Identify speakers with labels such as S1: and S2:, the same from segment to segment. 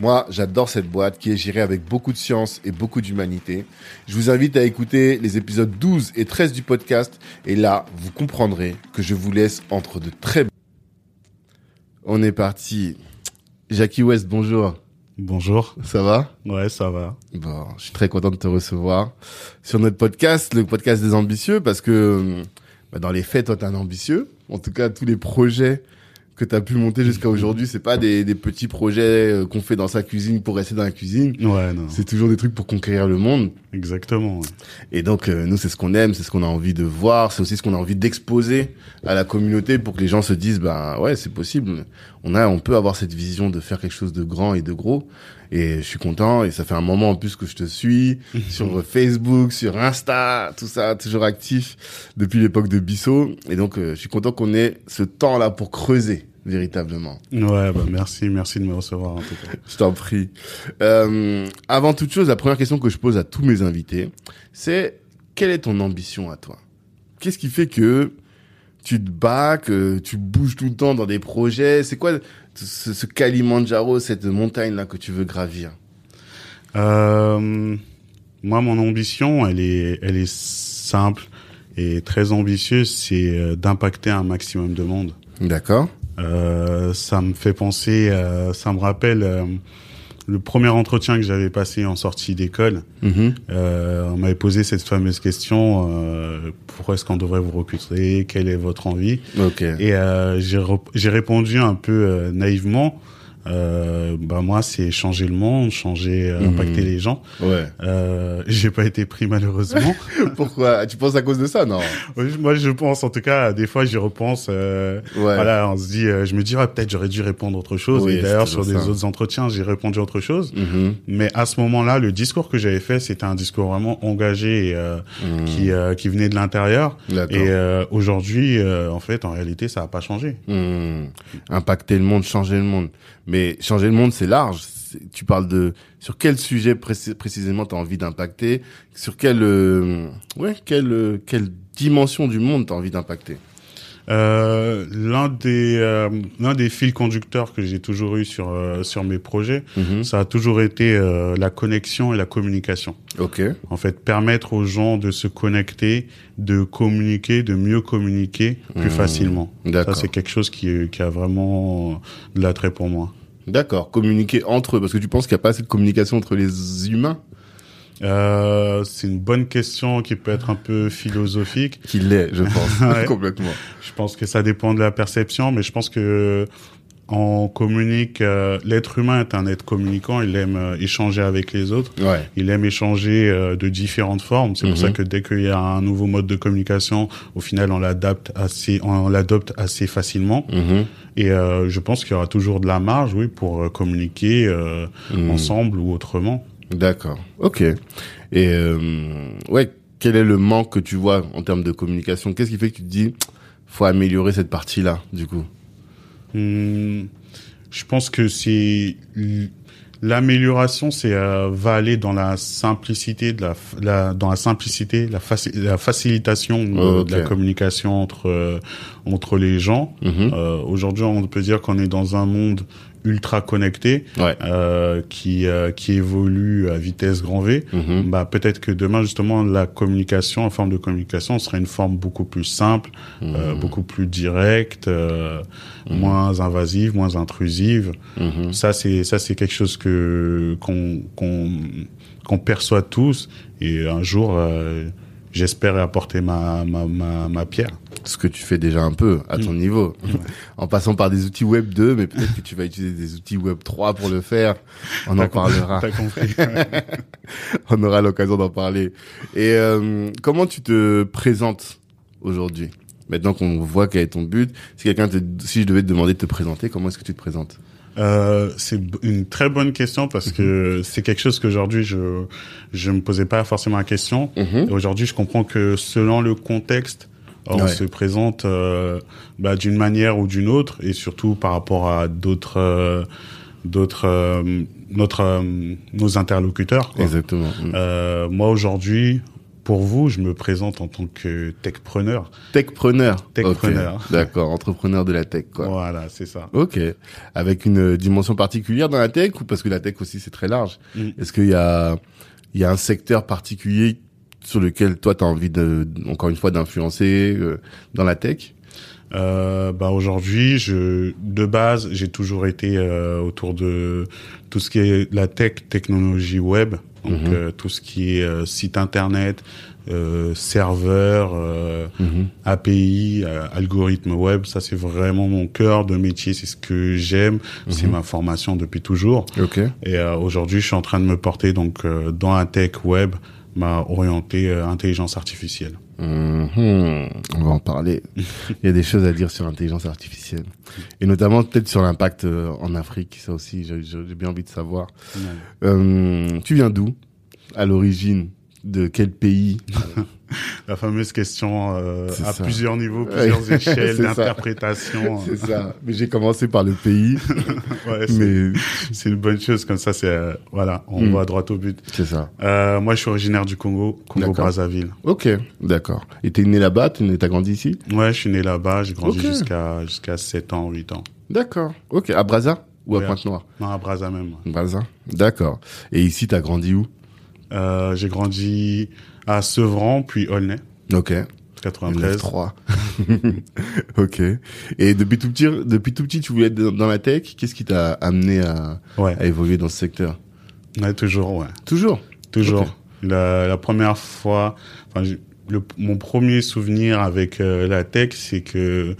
S1: Moi, j'adore cette boîte qui est gérée avec beaucoup de science et beaucoup d'humanité. Je vous invite à écouter les épisodes 12 et 13 du podcast et là, vous comprendrez que je vous laisse entre de très... On est parti. Jackie West, bonjour.
S2: Bonjour.
S1: Ça va?
S2: Ouais, ça va.
S1: Bon, je suis très content de te recevoir sur notre podcast, le podcast des ambitieux, parce que bah, dans les faits, toi, t'es un ambitieux. En tout cas, tous les projets que tu as pu monter jusqu'à aujourd'hui, c'est pas des, des petits projets euh, qu'on fait dans sa cuisine pour rester dans la cuisine.
S2: Ouais, non.
S1: C'est toujours des trucs pour conquérir le monde.
S2: Exactement. ouais.
S1: Et donc, euh, nous, c'est ce qu'on aime, c'est ce qu'on a envie de voir, c'est aussi ce qu'on a envie d'exposer à la communauté pour que les gens se disent, bah ouais, c'est possible. On a, on peut avoir cette vision de faire quelque chose de grand et de gros. Et je suis content. Et ça fait un moment en plus que je te suis sur Facebook, sur Insta, tout ça, toujours actif depuis l'époque de Bissot. Et donc, euh, je suis content qu'on ait ce temps-là pour creuser véritablement.
S2: Ouais, bah merci, merci de me recevoir en tout cas.
S1: Je t'en prie. Euh, avant toute chose, la première question que je pose à tous mes invités, c'est quelle est ton ambition à toi? Qu'est-ce qui fait que tu te bats, que tu bouges tout le temps dans des projets? C'est quoi ce, ce Kalimandjaro, cette montagne-là que tu veux gravir
S2: Euh, moi, mon ambition, elle est, elle est simple et très ambitieuse, c'est euh, d'impacter un maximum de monde.
S1: D'accord.
S2: Euh, ça me fait penser, euh, ça me rappelle euh, le premier entretien que j'avais passé en sortie d'école.
S1: Mhm.
S2: Euh, on m'avait posé cette fameuse question euh, pourquoi est-ce qu'on devrait vous recruter Quelle est votre envie
S1: Ok.
S2: Et euh, j'ai répondu un peu euh, naïvement. Euh, bah moi c'est changer le monde, changer,
S1: Mhm.
S2: impacter les gens.
S1: Ouais.
S2: Euh, j'ai pas été pris malheureusement.
S1: Pourquoi? Tu penses à cause de ça? Non.
S2: moi je pense en tout cas des fois j'y repense. euh,
S1: Ouais.
S2: Voilà, on se dit, euh, je me dis ah, peut-être j'aurais dû répondre autre chose.
S1: Oui,
S2: Et d'ailleurs sur des autres entretiens j'ai répondu autre chose.
S1: Mhm.
S2: Mais à ce moment-là, le discours que j'avais fait, c'était un discours vraiment engagé et, euh,
S1: Mhm.
S2: qui qui, qui venait de l'intérieur. Et euh, aujourd'hui, euh, en fait, en réalité, ça n'a pas changé.
S1: Hmm. Impacter le monde, changer le monde. Mais changer le monde, c'est large. Tu parles de sur quel sujet précis- précisément tu as envie d'impacter, sur quelle euh, ouais, quelle euh, quelle dimension du monde tu as envie d'impacter?
S2: Euh, l'un des euh, l'un des fils conducteurs que j'ai toujours eu sur euh, sur mes projets,
S1: Mhm.
S2: ça a toujours été euh, la connexion et la communication.
S1: OK.
S2: En fait, permettre aux gens de se connecter, de communiquer, de mieux communiquer plus
S1: Mmh.
S2: facilement. Ça,
S1: D'accord.
S2: c'est quelque chose qui, qui a vraiment de l'attrait pour moi.
S1: D'accord, communiquer entre eux parce que tu penses qu'il n'y a pas assez de communication entre les humains
S2: Euh, c'est une bonne question qui peut être un peu philosophique.
S1: qu'il l'est, je pense
S2: Ouais.
S1: complètement.
S2: Je pense que ça dépend de la perception, mais je pense que on communique. euh, L'être humain est un être communicant. Il aime euh, échanger avec les autres.
S1: Ouais.
S2: Il aime échanger euh, de différentes formes. C'est
S1: Mhm.
S2: pour ça que dès qu'il y a un nouveau mode de communication, au final, on l'adapte assez, on l'adopte assez facilement.
S1: Mhm.
S2: Et je pense qu'il y aura toujours de la marge, oui, pour communiquer
S1: Mhm.
S2: ensemble ou autrement.
S1: D'accord. OK. Et euh, ouais, quel est le manque que tu vois en termes de communication? Qu'est-ce qui fait que tu te dis faut améliorer cette partie-là du coup?
S2: Hmm, je pense que c'est l'amélioration, c'est euh, va aller dans la simplicité de la, dans la simplicité, la, faci- la facilitation euh, de la communication entre euh, entre les gens.
S1: Mhm.
S2: Euh, Aujourd'hui, on peut dire qu'on est dans un monde ultra connecté
S1: Ouais.
S2: euh, qui euh, qui évolue à vitesse grand V.
S1: Mhm.
S2: Bah peut-être que demain justement la communication, en forme de communication, sera une forme beaucoup plus simple, euh, beaucoup plus directe, euh, moins invasive, moins intrusive.
S1: Mhm.
S2: Ça c'est ça c'est quelque chose que qu'on qu'on qu'on perçoit tous et un jour euh, j'espère apporter ma, ma, ma, ma pierre.
S1: Ce que tu fais déjà un peu à ton
S2: Mm.
S1: niveau, en passant par des outils Web 2, mais peut-être que tu vas utiliser des outils Web 3 pour le faire. On en parlera.
S2: T'as compris.
S1: On aura l'occasion d'en parler. Et euh, comment tu te présentes aujourd'hui? Maintenant qu'on voit quel est ton but, si quelqu'un te, si je devais te demander de te présenter, comment est-ce que tu te présentes?
S2: Euh, c'est une très bonne question parce que c'est quelque chose qu'aujourd'hui je je me posais pas forcément la question. Et aujourd'hui, je comprends que selon le contexte, on
S1: Ouais.
S2: se présente euh, bah, d'une manière ou d'une autre, et surtout par rapport à d'autres euh, d'autres euh, notre nos interlocuteurs. quoi.
S1: Exactement.
S2: Moi aujourd'hui, pour vous, je me présente en tant que techpreneur.
S1: Techpreneur.
S2: Techpreneur.
S1: Ok. D'accord, entrepreneur de la tech, quoi.
S2: Voilà, c'est ça.
S1: Ok. Avec une euh, dimension particulière dans la tech ou parce que la tech aussi c'est très large?
S2: Mm.
S1: Est-ce qu'il y a il y a un secteur particulier sur lequel toi tu as envie de encore une fois d'influencer euh, dans la tech?
S2: Euh, bah aujourd'hui, je de base, j'ai toujours été euh, autour de tout ce qui est la tech, technologie web, donc
S1: Mhm.
S2: euh, tout ce qui est euh, site internet, euh, serveur, euh, API, euh, algorithme web. Ça, c'est vraiment mon cœur de métier. C'est ce que j'aime. C'est ma formation depuis toujours.
S1: Ok.
S2: Et euh, aujourd'hui, je suis en train de me porter donc euh, dans la tech web, m'a orienté euh, intelligence artificielle.
S1: Mhm. On va en parler. Il y a des choses à dire sur l'intelligence artificielle. Et notamment peut-être sur l'impact euh, en Afrique. Ça aussi, j'ai j'ai bien envie de savoir. Euh, tu viens d'où? À l'origine? De quel pays
S2: La fameuse question euh, à
S1: ça.
S2: plusieurs niveaux, plusieurs échelles d'interprétation.
S1: C'est ça. Mais j'ai commencé par le pays.
S2: Ouais,
S1: mais
S2: c'est une bonne chose comme ça. C'est euh, voilà, on
S1: Mm.
S2: va droit au but.
S1: c'est ça.
S2: Euh, moi, je suis originaire du Congo, Congo. Brazzaville.
S1: Ok, d'accord. Et t'es né là-bas T'es t'as grandi ici?
S2: Ouais, je suis né là-bas. J'ai grandi jusqu'à jusqu'à 7 ans, 8 ans.
S1: D'accord. Ok. À Brazza ou à. Pointe-Noire?
S2: Non, à Brazza même.
S1: Brazza. D'accord. Et ici, t'as grandi où?
S2: Euh, j'ai grandi à Sevran, puis Aulnay,
S1: Ok.
S2: 93.
S1: 3. ok. Et depuis tout petit, depuis tout petit, tu voulais être dans la tech. Qu'est-ce qui t'a amené à,
S2: Ouais.
S1: à évoluer dans ce secteur?
S2: Ouais, toujours, ouais.
S1: Toujours?
S2: Toujours. La, la première fois, enfin, j'ai- le, mon premier souvenir avec euh, la tech, c'est que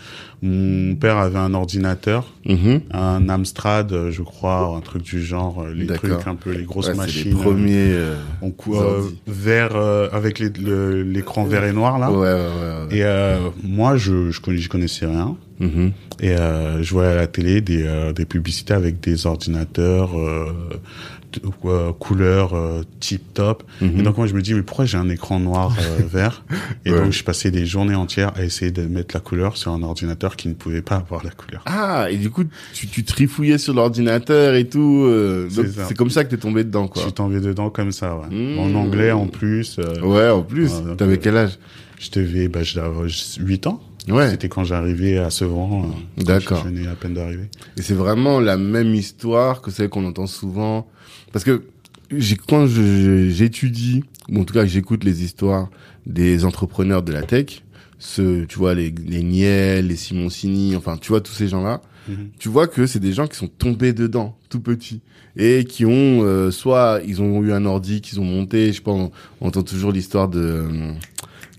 S2: mon père avait un ordinateur,
S1: Mhm.
S2: un Amstrad, euh, je crois, un truc du genre, euh, les trucs un peu, les grosses
S1: Ouais,
S2: machines.
S1: les premiers. euh,
S2: On euh, vert euh, avec l'écran vert et noir là.
S1: Ouais, ouais.
S2: Et euh, moi, je je connais, je connaissais rien.
S1: Mhm.
S2: Et je voyais à la télé des, des publicités avec des ordinateurs euh, couleur euh, tip top.
S1: Mhm.
S2: Et donc moi je me dis mais pourquoi j'ai un écran noir euh, vert? Et
S1: Ouais.
S2: donc je passais des journées entières à essayer de mettre la couleur sur un ordinateur qui ne pouvait pas avoir la couleur.
S1: Ah, et du coup, tu, tu trifouillais sur l'ordinateur et tout. euh,
S2: C'est
S1: comme ça que t'es tombé dedans,
S2: Je
S1: quoi.
S2: suis tombé dedans comme ça. Ouais.
S1: Mmh.
S2: En anglais en plus. euh,
S1: Ouais, en plus. T'avais
S2: euh,
S1: quel âge?
S2: Je devais, bah, je avoir 8 ans.
S1: Ouais.
S2: C'était quand j'arrivais à Sevran. euh,
S1: D'accord.
S2: Je venais à peine d'arriver.
S1: Et c'est vraiment la même histoire que celle qu'on entend souvent. Parce que quand je- j'étudie, ou en tout cas que j'écoute les histoires des entrepreneurs de la tech, ce, tu vois, les, les Niel, les Simoncini, enfin, tu vois, tous ces gens-là,
S2: Mhm.
S1: tu vois que c'est des gens qui sont tombés dedans, tout petits. Et qui ont, euh, soit ils ont eu un ordi qu'ils ont monté, je sais pas, on, on entend toujours l'histoire de, euh,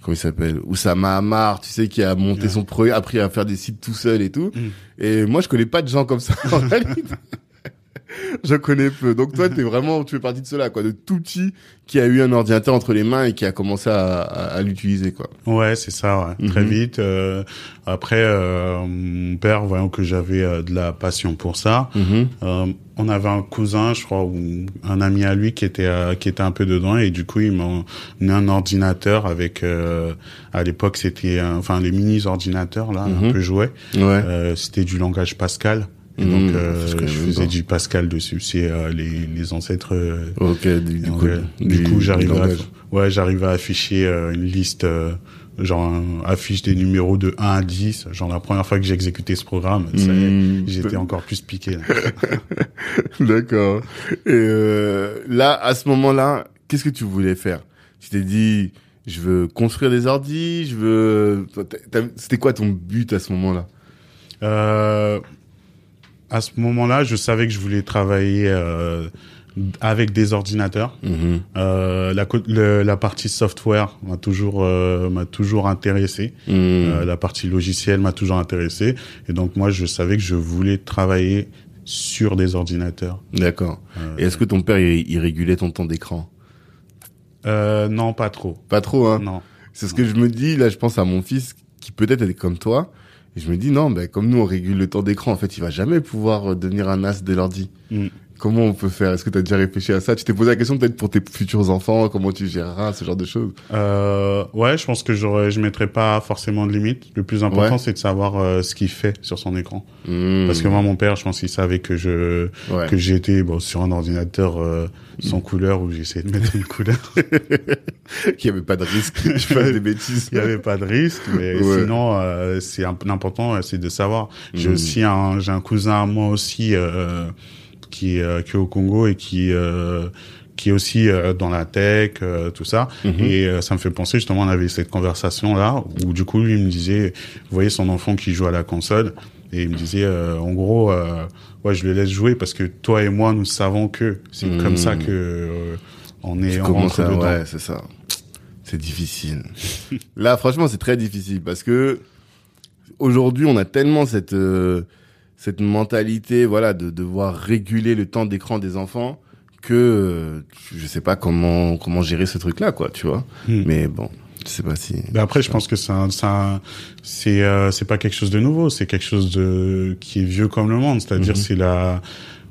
S1: comment il s'appelle, Oussama Hamar, tu sais, qui a monté
S2: Ouais.
S1: son projet, appris à faire des sites tout seul et tout.
S2: Mhm.
S1: Et moi, je connais pas de gens comme ça, en réalité. Je connais peu. Donc toi, t'es vraiment, tu fais partie de cela, quoi, de tout petit qui a eu un ordinateur entre les mains et qui a commencé à, à, à l'utiliser, quoi.
S2: Ouais, c'est ça, ouais. très
S1: Mhm.
S2: vite. euh, après, euh, mon père, voyant que j'avais euh, de la passion pour ça, euh, on avait un cousin, je crois, ou un ami à lui qui était euh, qui était un peu dedans et du coup, il m'a mis un ordinateur avec. euh, à l'époque, c'était, enfin, les mini ordinateurs là,
S1: Mhm.
S2: un peu jouets.
S1: Ouais.
S2: Euh, c'était du langage Pascal. Et donc, euh,
S1: ce que je
S2: faisais du Pascal dessus. C'est euh, les, les ancêtres. euh,
S1: ok, du,
S2: donc,
S1: coup,
S2: euh, du coup, j'arrivais à, ouais, j'arrivais à afficher euh, une liste, euh, genre affiche des numéros de 1 à 10. Genre la première fois que j'ai exécuté ce programme,
S1: Mhm.
S2: j'étais encore plus piqué.
S1: D'accord. Et euh, là, à ce moment-là, qu'est-ce que tu voulais faire? Tu t'es dit, je veux construire des ordis, je veux. C'était quoi ton but à ce moment-là?
S2: Euh, à ce moment-là, je savais que je voulais travailler euh, avec des ordinateurs.
S1: Mhm.
S2: Euh, la, le- la partie software m'a toujours euh, m'a toujours intéressé.
S1: Mhm.
S2: Euh, la partie logicielle m'a toujours intéressé. Et donc moi, je savais que je voulais travailler sur des ordinateurs.
S1: D'accord.
S2: Euh,
S1: Et est-ce que ton père, il, il régulait ton temps d'écran?
S2: Euh, non, pas trop.
S1: Pas trop, hein?
S2: Non.
S1: C'est ce que je me dis, là, je pense à mon fils, qui peut-être est comme toi. Et je me dis, non, ben, comme nous, on régule le temps d'écran, en fait, il va jamais pouvoir euh, devenir un as de l'ordi.
S2: Mm.
S1: Comment on peut faire? Est-ce que tu as déjà réfléchi à ça? Tu t'es posé la question peut-être pour tes futurs enfants, comment tu géreras ce genre de choses?
S2: Euh, ouais, je pense que j'aurais, je mettrais pas forcément de limite. Le plus important,
S1: Ouais.
S2: c'est de savoir euh, ce qu'il fait sur son écran.
S1: Hmm.
S2: Parce que moi, mon père, je pense qu'il savait que je
S1: Ouais.
S2: que j'étais bon sur un ordinateur euh, sans couleur où j'essayais de mettre une couleur.
S1: qu'il n'y avait pas de risque que je fasse des bêtises.
S2: Il y avait pas de risque, mais
S1: Ouais.
S2: sinon, euh, c'est imp- important, euh, c'est de savoir. J'ai
S1: Mhm.
S2: aussi un, j'ai un cousin à moi aussi euh, qui est euh, qui est au Congo et qui euh, qui est aussi euh, dans la tech, euh, tout ça.
S1: Mhm.
S2: Et euh, ça me fait penser justement, on avait cette conversation là où du coup lui il me disait, vous voyez son enfant qui joue à la console et il me disait euh, en gros, euh, ouais je le laisse jouer parce que toi et moi nous savons que c'est
S1: Mhm.
S2: comme ça que euh, on est
S1: commences
S2: rentre
S1: à-
S2: dedans.
S1: ouais, c'est ça. C'est difficile. Là, franchement, c'est très difficile parce que aujourd'hui, on a tellement cette euh, cette mentalité, voilà, de devoir réguler le temps d'écran des enfants que euh, je sais pas comment comment gérer ce truc-là, quoi, tu vois.
S2: Hmm.
S1: Mais bon, je sais pas si.
S2: Mais après, je pense que c'est un- c'est euh, c'est pas quelque chose de nouveau, c'est quelque chose de qui est vieux comme le monde. C'est-à-dire,
S1: Mhm.
S2: c'est la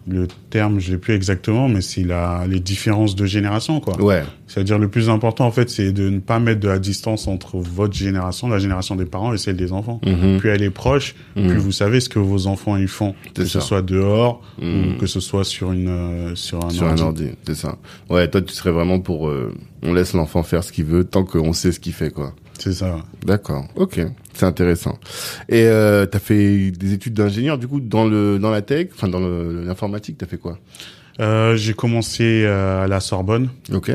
S2: le terme, je l'ai plus exactement, mais c'est la les différences de génération, quoi.
S1: Ouais.
S2: C'est-à-dire, le plus important, en fait, c'est de ne pas mettre de la distance entre votre génération, la génération des parents, et celle des enfants.
S1: Mhm.
S2: Plus elle est proche,
S1: Mhm.
S2: plus vous savez ce que vos enfants ils font, que ce soit dehors
S1: Mhm.
S2: ou que ce soit sur une euh, sur un
S1: Sur
S2: ordi.
S1: un ordi, c'est ça. Ouais, toi, tu serais vraiment pour. euh, on laisse l'enfant faire ce qu'il veut tant qu'on sait ce qu'il fait, quoi.
S2: C'est ça.
S1: D'accord, ok, c'est intéressant. Et euh, t'as fait des études d'ingénieur du coup dans le dans la tech, enfin dans l'informatique, t'as fait quoi?
S2: Euh, j'ai commencé euh, à la Sorbonne.
S1: Ok,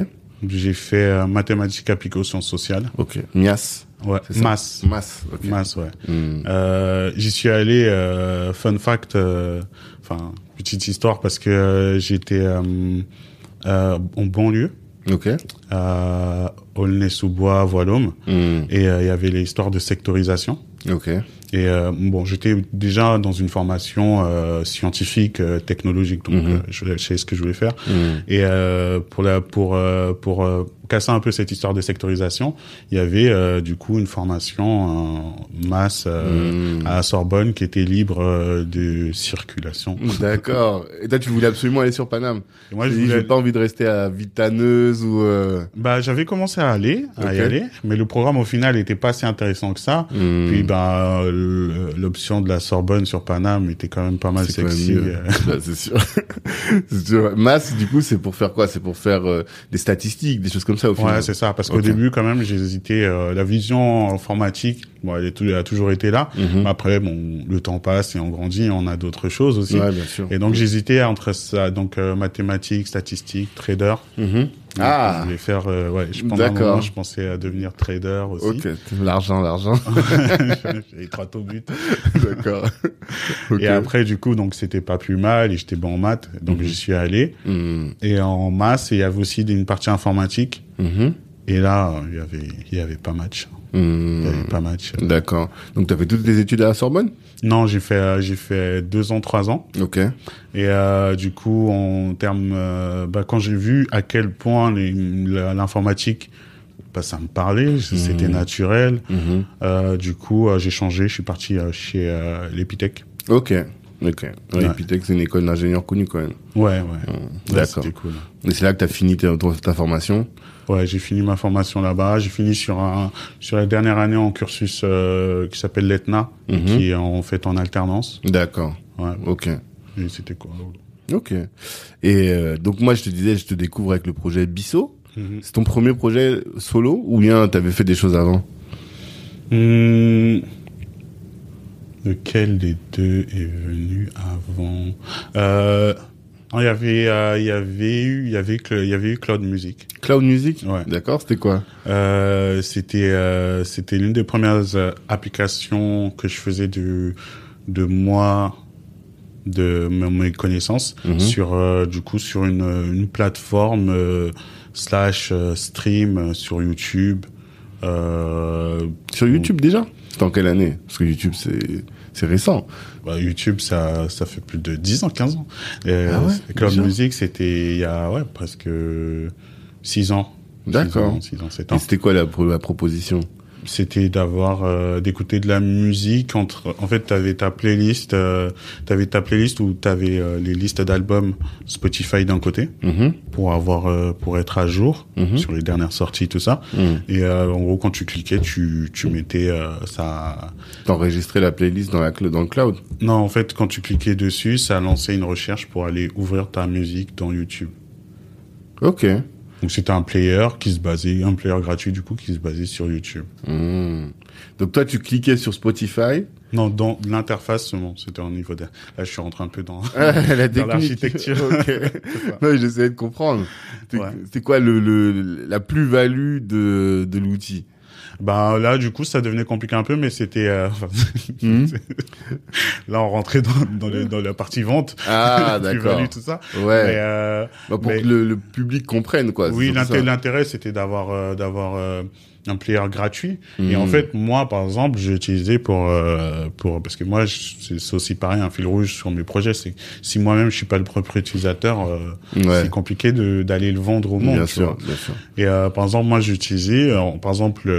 S2: J'ai fait euh, mathématiques appliquées aux sciences sociales.
S1: ok. Mias,
S2: Ouais, masse.
S1: Mas, ok.
S2: Masse, ouais.
S1: Hmm.
S2: Euh, J'y suis allé, euh, fun fact, enfin, petite histoire, parce que j'étais en banlieue,
S1: Ok.
S2: à Aulnay-sous-Bois, Voilôme,
S1: Hmm.
S2: et euh, il y avait les histoires de sectorisation.
S1: Ok.
S2: Et euh, bon, j'étais déjà dans une formation euh, scientifique, euh, technologique, donc euh, je, je sais ce que je voulais faire.
S1: Hmm.
S2: Et euh, pour la pour euh, pour casser un peu cette histoire de sectorisation, il y avait euh, du coup une formation en masse euh,
S1: Hmm.
S2: à Sorbonne qui était libre euh, de circulation.
S1: D'accord. Et toi, tu voulais absolument aller sur Paname.
S2: Et moi, je voulais.
S1: j'ai pas envie de rester à Vitaneuse ou. Euh...
S2: Bah, j'avais commencé à aller, à y aller, mais le programme au final était pas si intéressant que ça.
S1: hmm.
S2: Puis bah l'option de la Sorbonne sur Paname était quand même pas mal sexy.
S1: Ouais, c'est sûr. sûr. Masse, du coup, c'est pour faire quoi? C'est pour faire des statistiques, des choses comme ça au final.
S2: Ouais, c'est ça. Parce qu'au début, quand même, j'ai hésité. euh, la vision informatique, bon, elle, est tout- elle a toujours été là.
S1: Mhm.
S2: Après, bon, le temps passe et on grandit, et on a d'autres choses aussi.
S1: Ouais, bien sûr.
S2: Et donc, j'hésitais entre ça, donc euh, mathématiques, statistiques, trader.
S1: Mhm.
S2: Donc,
S1: Ah.
S2: Je voulais faire, euh, ouais, je, pendant un
S1: D'accord.
S2: moment, je pensais à devenir trader aussi.
S1: Ok, l'argent, l'argent.
S2: J'ai trois au but.
S1: D'accord. Ok.
S2: Et après, du coup, donc, c'était pas plus mal et j'étais bon en maths. Donc,
S1: Mhm.
S2: j'y suis allé.
S1: Mhm.
S2: Et en maths, il y avait aussi une partie informatique.
S1: Mhm.
S2: Et là, il y avait, il y avait pas match.
S1: Mhm.
S2: Il y avait pas match.
S1: D'accord. Donc, tu as fait toutes tes études à la Sorbonne?
S2: Non, j'ai fait euh, j'ai fait deux ans, trois ans.
S1: Ok.
S2: Et euh, du coup, en termes, euh, bah, quand j'ai vu à quel point l'informatique, bah, ça me parlait, c'était
S1: Mhm.
S2: naturel. Euh, du coup, j'ai changé, je suis parti chez l'Epitech.
S1: Ok. Ok. Ouais,
S2: Ouais.
S1: Epitech, c'est une école d'ingénieurs connue quand même.
S2: Ouais, ouais.
S1: D'accord.
S2: C'était cool.
S1: Et c'est là que tu as fini ta formation
S2: Ouais, j'ai fini ma formation là-bas. J'ai fini sur un sur la dernière année en cursus euh, qui s'appelle l'ETNA,
S1: Mhm.
S2: qui est en fait en alternance.
S1: D'accord.
S2: Ouais,
S1: Ok.
S2: et c'était quoi
S1: Ok. Et euh, donc, moi, je te disais, je te découvre avec le projet Bissot. C'est ton premier projet solo ou bien t'avais fait des choses avant?
S2: Hmm. Lequel des deux est venu avant? Euh, non, Il y avait, euh, il y avait eu, il y avait, il y avait eu Cloud Music.
S1: Cloud Music?
S2: Ouais.
S1: D'accord, c'était quoi?
S2: Euh, c'était, euh, c'était l'une des premières applications que je faisais de, de moi de mes connaissances
S1: Mhm.
S2: sur du coup sur une, une plateforme slash stream sur YouTube.
S1: Sur YouTube déjà? C'était en quelle année? Parce que YouTube, c'est c'est récent.
S2: bah, YouTube, ça, ça fait plus de 10 ans, 15 ans. Euh,
S1: Ah ouais,
S2: Cloud
S1: déjà
S2: Music, c'était il y a ouais, presque 6 ans.
S1: D'accord.
S2: 6 ans, 7
S1: Et
S2: ans.
S1: c'était quoi la, la proposition?
S2: C'était d'avoir, euh, d'écouter de la musique entre, en fait, t'avais ta playlist, euh, t'avais ta playlist où t'avais euh, les listes d'albums Spotify d'un côté
S1: Mhm.
S2: pour avoir, euh, pour être à jour
S1: Mhm.
S2: sur les dernières sorties, tout ça.
S1: Mhm.
S2: Et euh, en gros, quand tu cliquais, tu, tu mettais euh, ça.
S1: T'enregistrais la playlist dans, la, cl- dans le cloud
S2: Non, en fait, quand tu cliquais dessus, ça lançait une recherche pour aller ouvrir ta musique dans YouTube.
S1: Ok.
S2: Donc c'était un player qui se basait, un player gratuit du coup qui se basait sur YouTube.
S1: Mhm. Donc toi, tu cliquais sur Spotify.
S2: Non, dans l'interface seulement. C'était au niveau de. Là, je suis rentré un peu dans.
S1: Ah, la
S2: l'architecture.
S1: Non, j'essayais de comprendre. C'est
S2: Ouais.
S1: quoi le, le, la plus-value de, de l'outil?
S2: Bah là, du coup, ça devenait compliqué un peu, mais c'était. euh,
S1: Mhm.
S2: là, on rentrait dans, dans, le- dans la partie vente.
S1: Ah, d'accord.
S2: tout ça.
S1: Ouais.
S2: Mais, euh,
S1: Bah, pour
S2: mais-
S1: que le, le public comprenne, quoi.
S2: oui, l'intérêt, c'était d'avoir euh, d'avoir euh, un player gratuit. Et en fait, moi, par exemple, j'ai utilisé pour euh, pour parce que moi, c'est aussi pareil un fil rouge sur mes projets. C'est si moi-même je suis pas le propre utilisateur, euh,
S1: Ouais.
S2: c'est compliqué de d'aller le vendre au monde.
S1: Bien sûr,
S2: vois.
S1: bien sûr.
S2: Et euh, par exemple, moi, j'ai utilisé, euh, par exemple,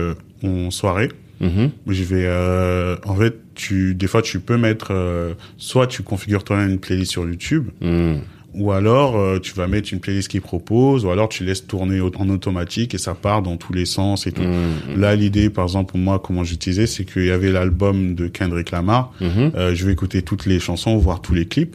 S2: en soirée,
S1: Mhm.
S2: je vais, euh, en fait, tu, des fois, tu peux mettre, euh, soit tu configures toi-même une playlist sur YouTube,
S1: Mhm.
S2: ou alors euh, tu vas mettre une playlist qui propose, ou alors tu laisses tourner en automatique et ça part dans tous les sens et tout.
S1: Mhm.
S2: Là, l'idée, par exemple, pour moi, comment j'utilisais, c'est qu'il y avait l'album de Kendrick Lamar. Euh, je vais écouter toutes les chansons, voir tous les clips.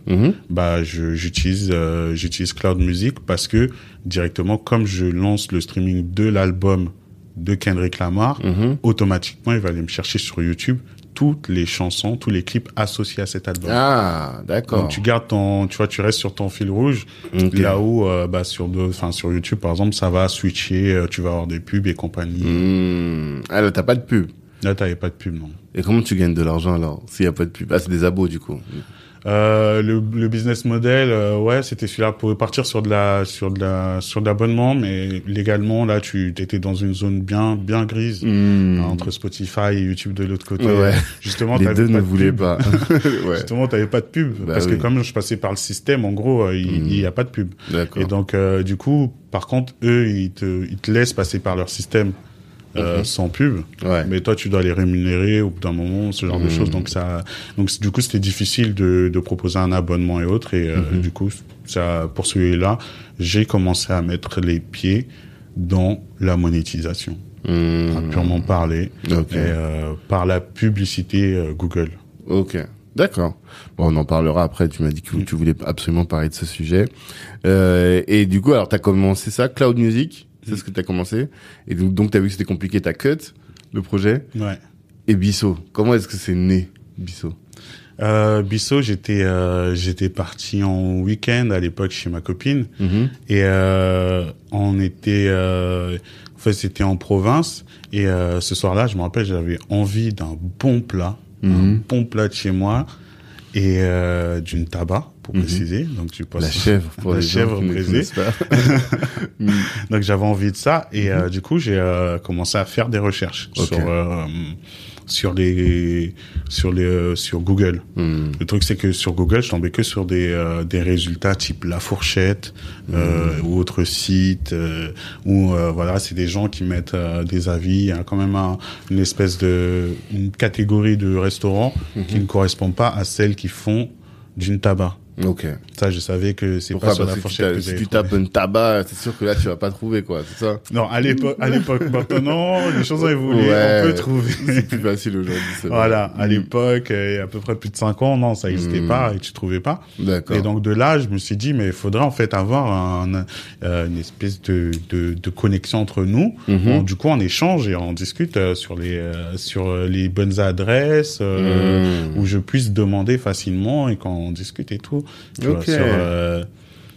S2: Bah, j'utilise, euh, j'utilise Cloud Music parce que directement, comme je lance le streaming de l'album de Kendrick Lamar,
S1: Mhm.
S2: automatiquement, il va aller me chercher sur YouTube toutes les chansons, tous les clips associés à cet album.
S1: Ah, d'accord.
S2: Donc tu gardes ton, tu vois, tu restes sur ton fil rouge. Là où, euh, bah sur de, enfin sur YouTube par exemple, ça va switcher, euh, tu vas avoir des pubs et compagnie.
S1: Mhm. Ah, là, t'as pas de pub.
S2: Là, t'avais pas de pub non.
S1: Et comment tu gagnes de l'argent alors s'il y a pas de pub? Ah, c'est des abos du coup.
S2: Euh, le, le business model, euh, ouais, c'était celui-là pour partir sur de la, sur de la, sur de l'abonnement, mais légalement là, tu étais dans une zone bien, bien grise.
S1: Mhm.
S2: Entre Spotify et YouTube de l'autre côté.
S1: Ouais.
S2: Justement,
S1: Les deux ne voulaient
S2: pub.
S1: pas. ouais,
S2: Justement, t'avais pas de pub.
S1: Bah
S2: parce
S1: oui.
S2: que comme je passais par le système, en gros, euh, il
S1: Mhm.
S2: il y a pas de pub. Et donc, euh, du coup, par contre, eux, ils te, ils te laissent passer par leur système euh,
S1: Mhm.
S2: sans pub.
S1: Ouais.
S2: Mais toi, tu dois les rémunérer au bout d'un moment, ce genre de
S1: Mhm.
S2: choses. Donc, ça, donc, du coup, c'était difficile de, de proposer un abonnement et autres. Et euh,
S1: Mhm.
S2: du coup, ça, pour celui-là, j'ai commencé à mettre les pieds dans la monétisation, à purement parler,
S1: Ok.
S2: et, euh, par la publicité euh, Google.
S1: Ok, d'accord. Bon, on en parlera après. Tu m'as dit que tu voulais absolument parler de ce sujet. Euh, et du coup, alors t'as commencé ça, Cloud Music, c'est ce que t'as commencé. Et donc, donc t'as vu que c'était compliqué, t'as cut le projet.
S2: Ouais.
S1: Et Bisso, comment est-ce que c'est né, Bisso
S2: Euh, Bissot, j'étais euh, j'étais parti en week-end à l'époque chez ma copine
S1: Mhm.
S2: et euh, on était euh, en fait c'était en province et euh, ce soir-là, je me rappelle, j'avais envie d'un bon plat, un
S1: Mhm.
S2: bon plat de chez moi et euh, d'une tabac pour
S1: Mhm.
S2: préciser. Donc tu passes
S1: La chèvre pour
S2: La
S1: les
S2: chèvre
S1: pas. Mhm.
S2: Donc j'avais envie de ça et euh, du coup j'ai euh, commencé à faire des recherches
S1: Ok.
S2: sur euh, sur les sur les euh, sur Google.
S1: Mhm.
S2: Le truc c'est que sur Google je tombais que sur des euh, des résultats type La Fourchette euh, ou autres sites euh, où euh, voilà c'est des gens qui mettent des avis. Il y a quand même un- une espèce de une catégorie de restaurants qui ne correspond pas à celles qui font d'une tabac.
S1: Ok.
S2: Ça je savais que c'est pas sur La
S1: que
S2: Fourchette
S1: t'as-
S2: que
S1: si tu tapes un tabac, c'est sûr que là tu vas pas trouver quoi, c'est ça
S2: Non, à l'époque, à l'époque, maintenant, les choses ont évolué,
S1: Ouais.
S2: on peut trouver.
S1: C'est plus facile aujourd'hui.
S2: Voilà, à
S1: Mhm.
S2: l'époque, euh, il y a à peu près plus de 5 ans, non, ça n'existait
S1: Mhm.
S2: pas et tu trouvais pas.
S1: D'accord.
S2: Et donc de là, je me suis dit, mais il faudrait en fait avoir un, euh, une espèce de, de, de connexion entre nous. Bon, du coup, on échange et on discute euh, sur les euh, sur les bonnes adresses
S1: Mhm.
S2: où je puisse demander facilement et quand on discute et tout. Tu vois,
S1: Ok.
S2: sur, euh,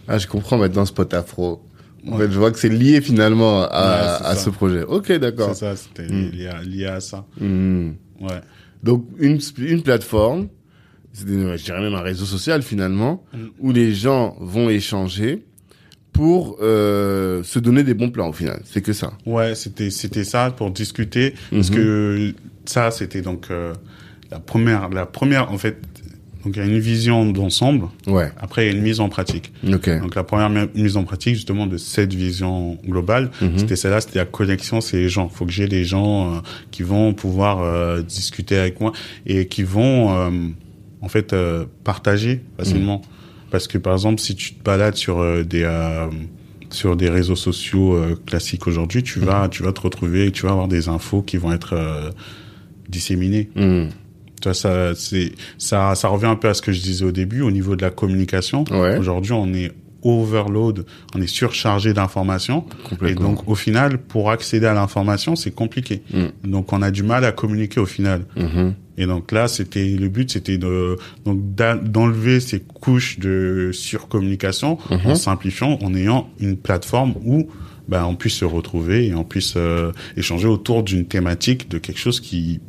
S1: Ah, je comprends maintenant ce pot afro. En fait, je vois que c'est lié finalement à,
S2: Ouais,
S1: ce projet. Ok, d'accord.
S2: c'est ça, c'était
S1: Mhm.
S2: lié, à, lié à ça.
S1: Mhm.
S2: Ouais.
S1: Donc une une plateforme c'est, je dirais même un réseau social finalement,
S2: Mm.
S1: où les gens vont échanger pour euh, se donner des bons plans au final. C'est que ça.
S2: Ouais, c'était c'était ça pour discuter parce
S1: Mhm.
S2: que ça c'était donc euh, la première la première en fait donc il y a une vision d'ensemble,
S1: Ouais.
S2: après il y a une mise en pratique.
S1: Ok.
S2: Donc la première mi- mise en pratique justement de cette vision globale,
S1: Mhm.
S2: c'était celle-là, c'était la connexion, c'est les gens. Faut que j'ai des gens euh, qui vont pouvoir euh, discuter avec moi et qui vont euh, en fait euh, partager facilement. Parce que par exemple, si tu te balades sur des euh, sur des réseaux sociaux classiques aujourd'hui, tu vas tu vas te retrouver, et tu vas avoir des infos qui vont être disséminées. Vois, ça, c'est, ça, ça revient un peu à ce que je disais au début au niveau de la communication.
S1: Ouais.
S2: Aujourd'hui, on est overload, on est surchargé d'informations. Et donc, au final, pour accéder à l'information, c'est compliqué.
S1: Mm.
S2: Donc, on a du mal à communiquer au final.
S1: Mhm.
S2: Et donc là, c'était le but, c'était de donc d'enlever ces couches de surcommunication
S1: Mhm.
S2: en simplifiant, en ayant une plateforme où ben, on puisse se retrouver et on puisse euh, échanger autour d'une thématique, de quelque chose qui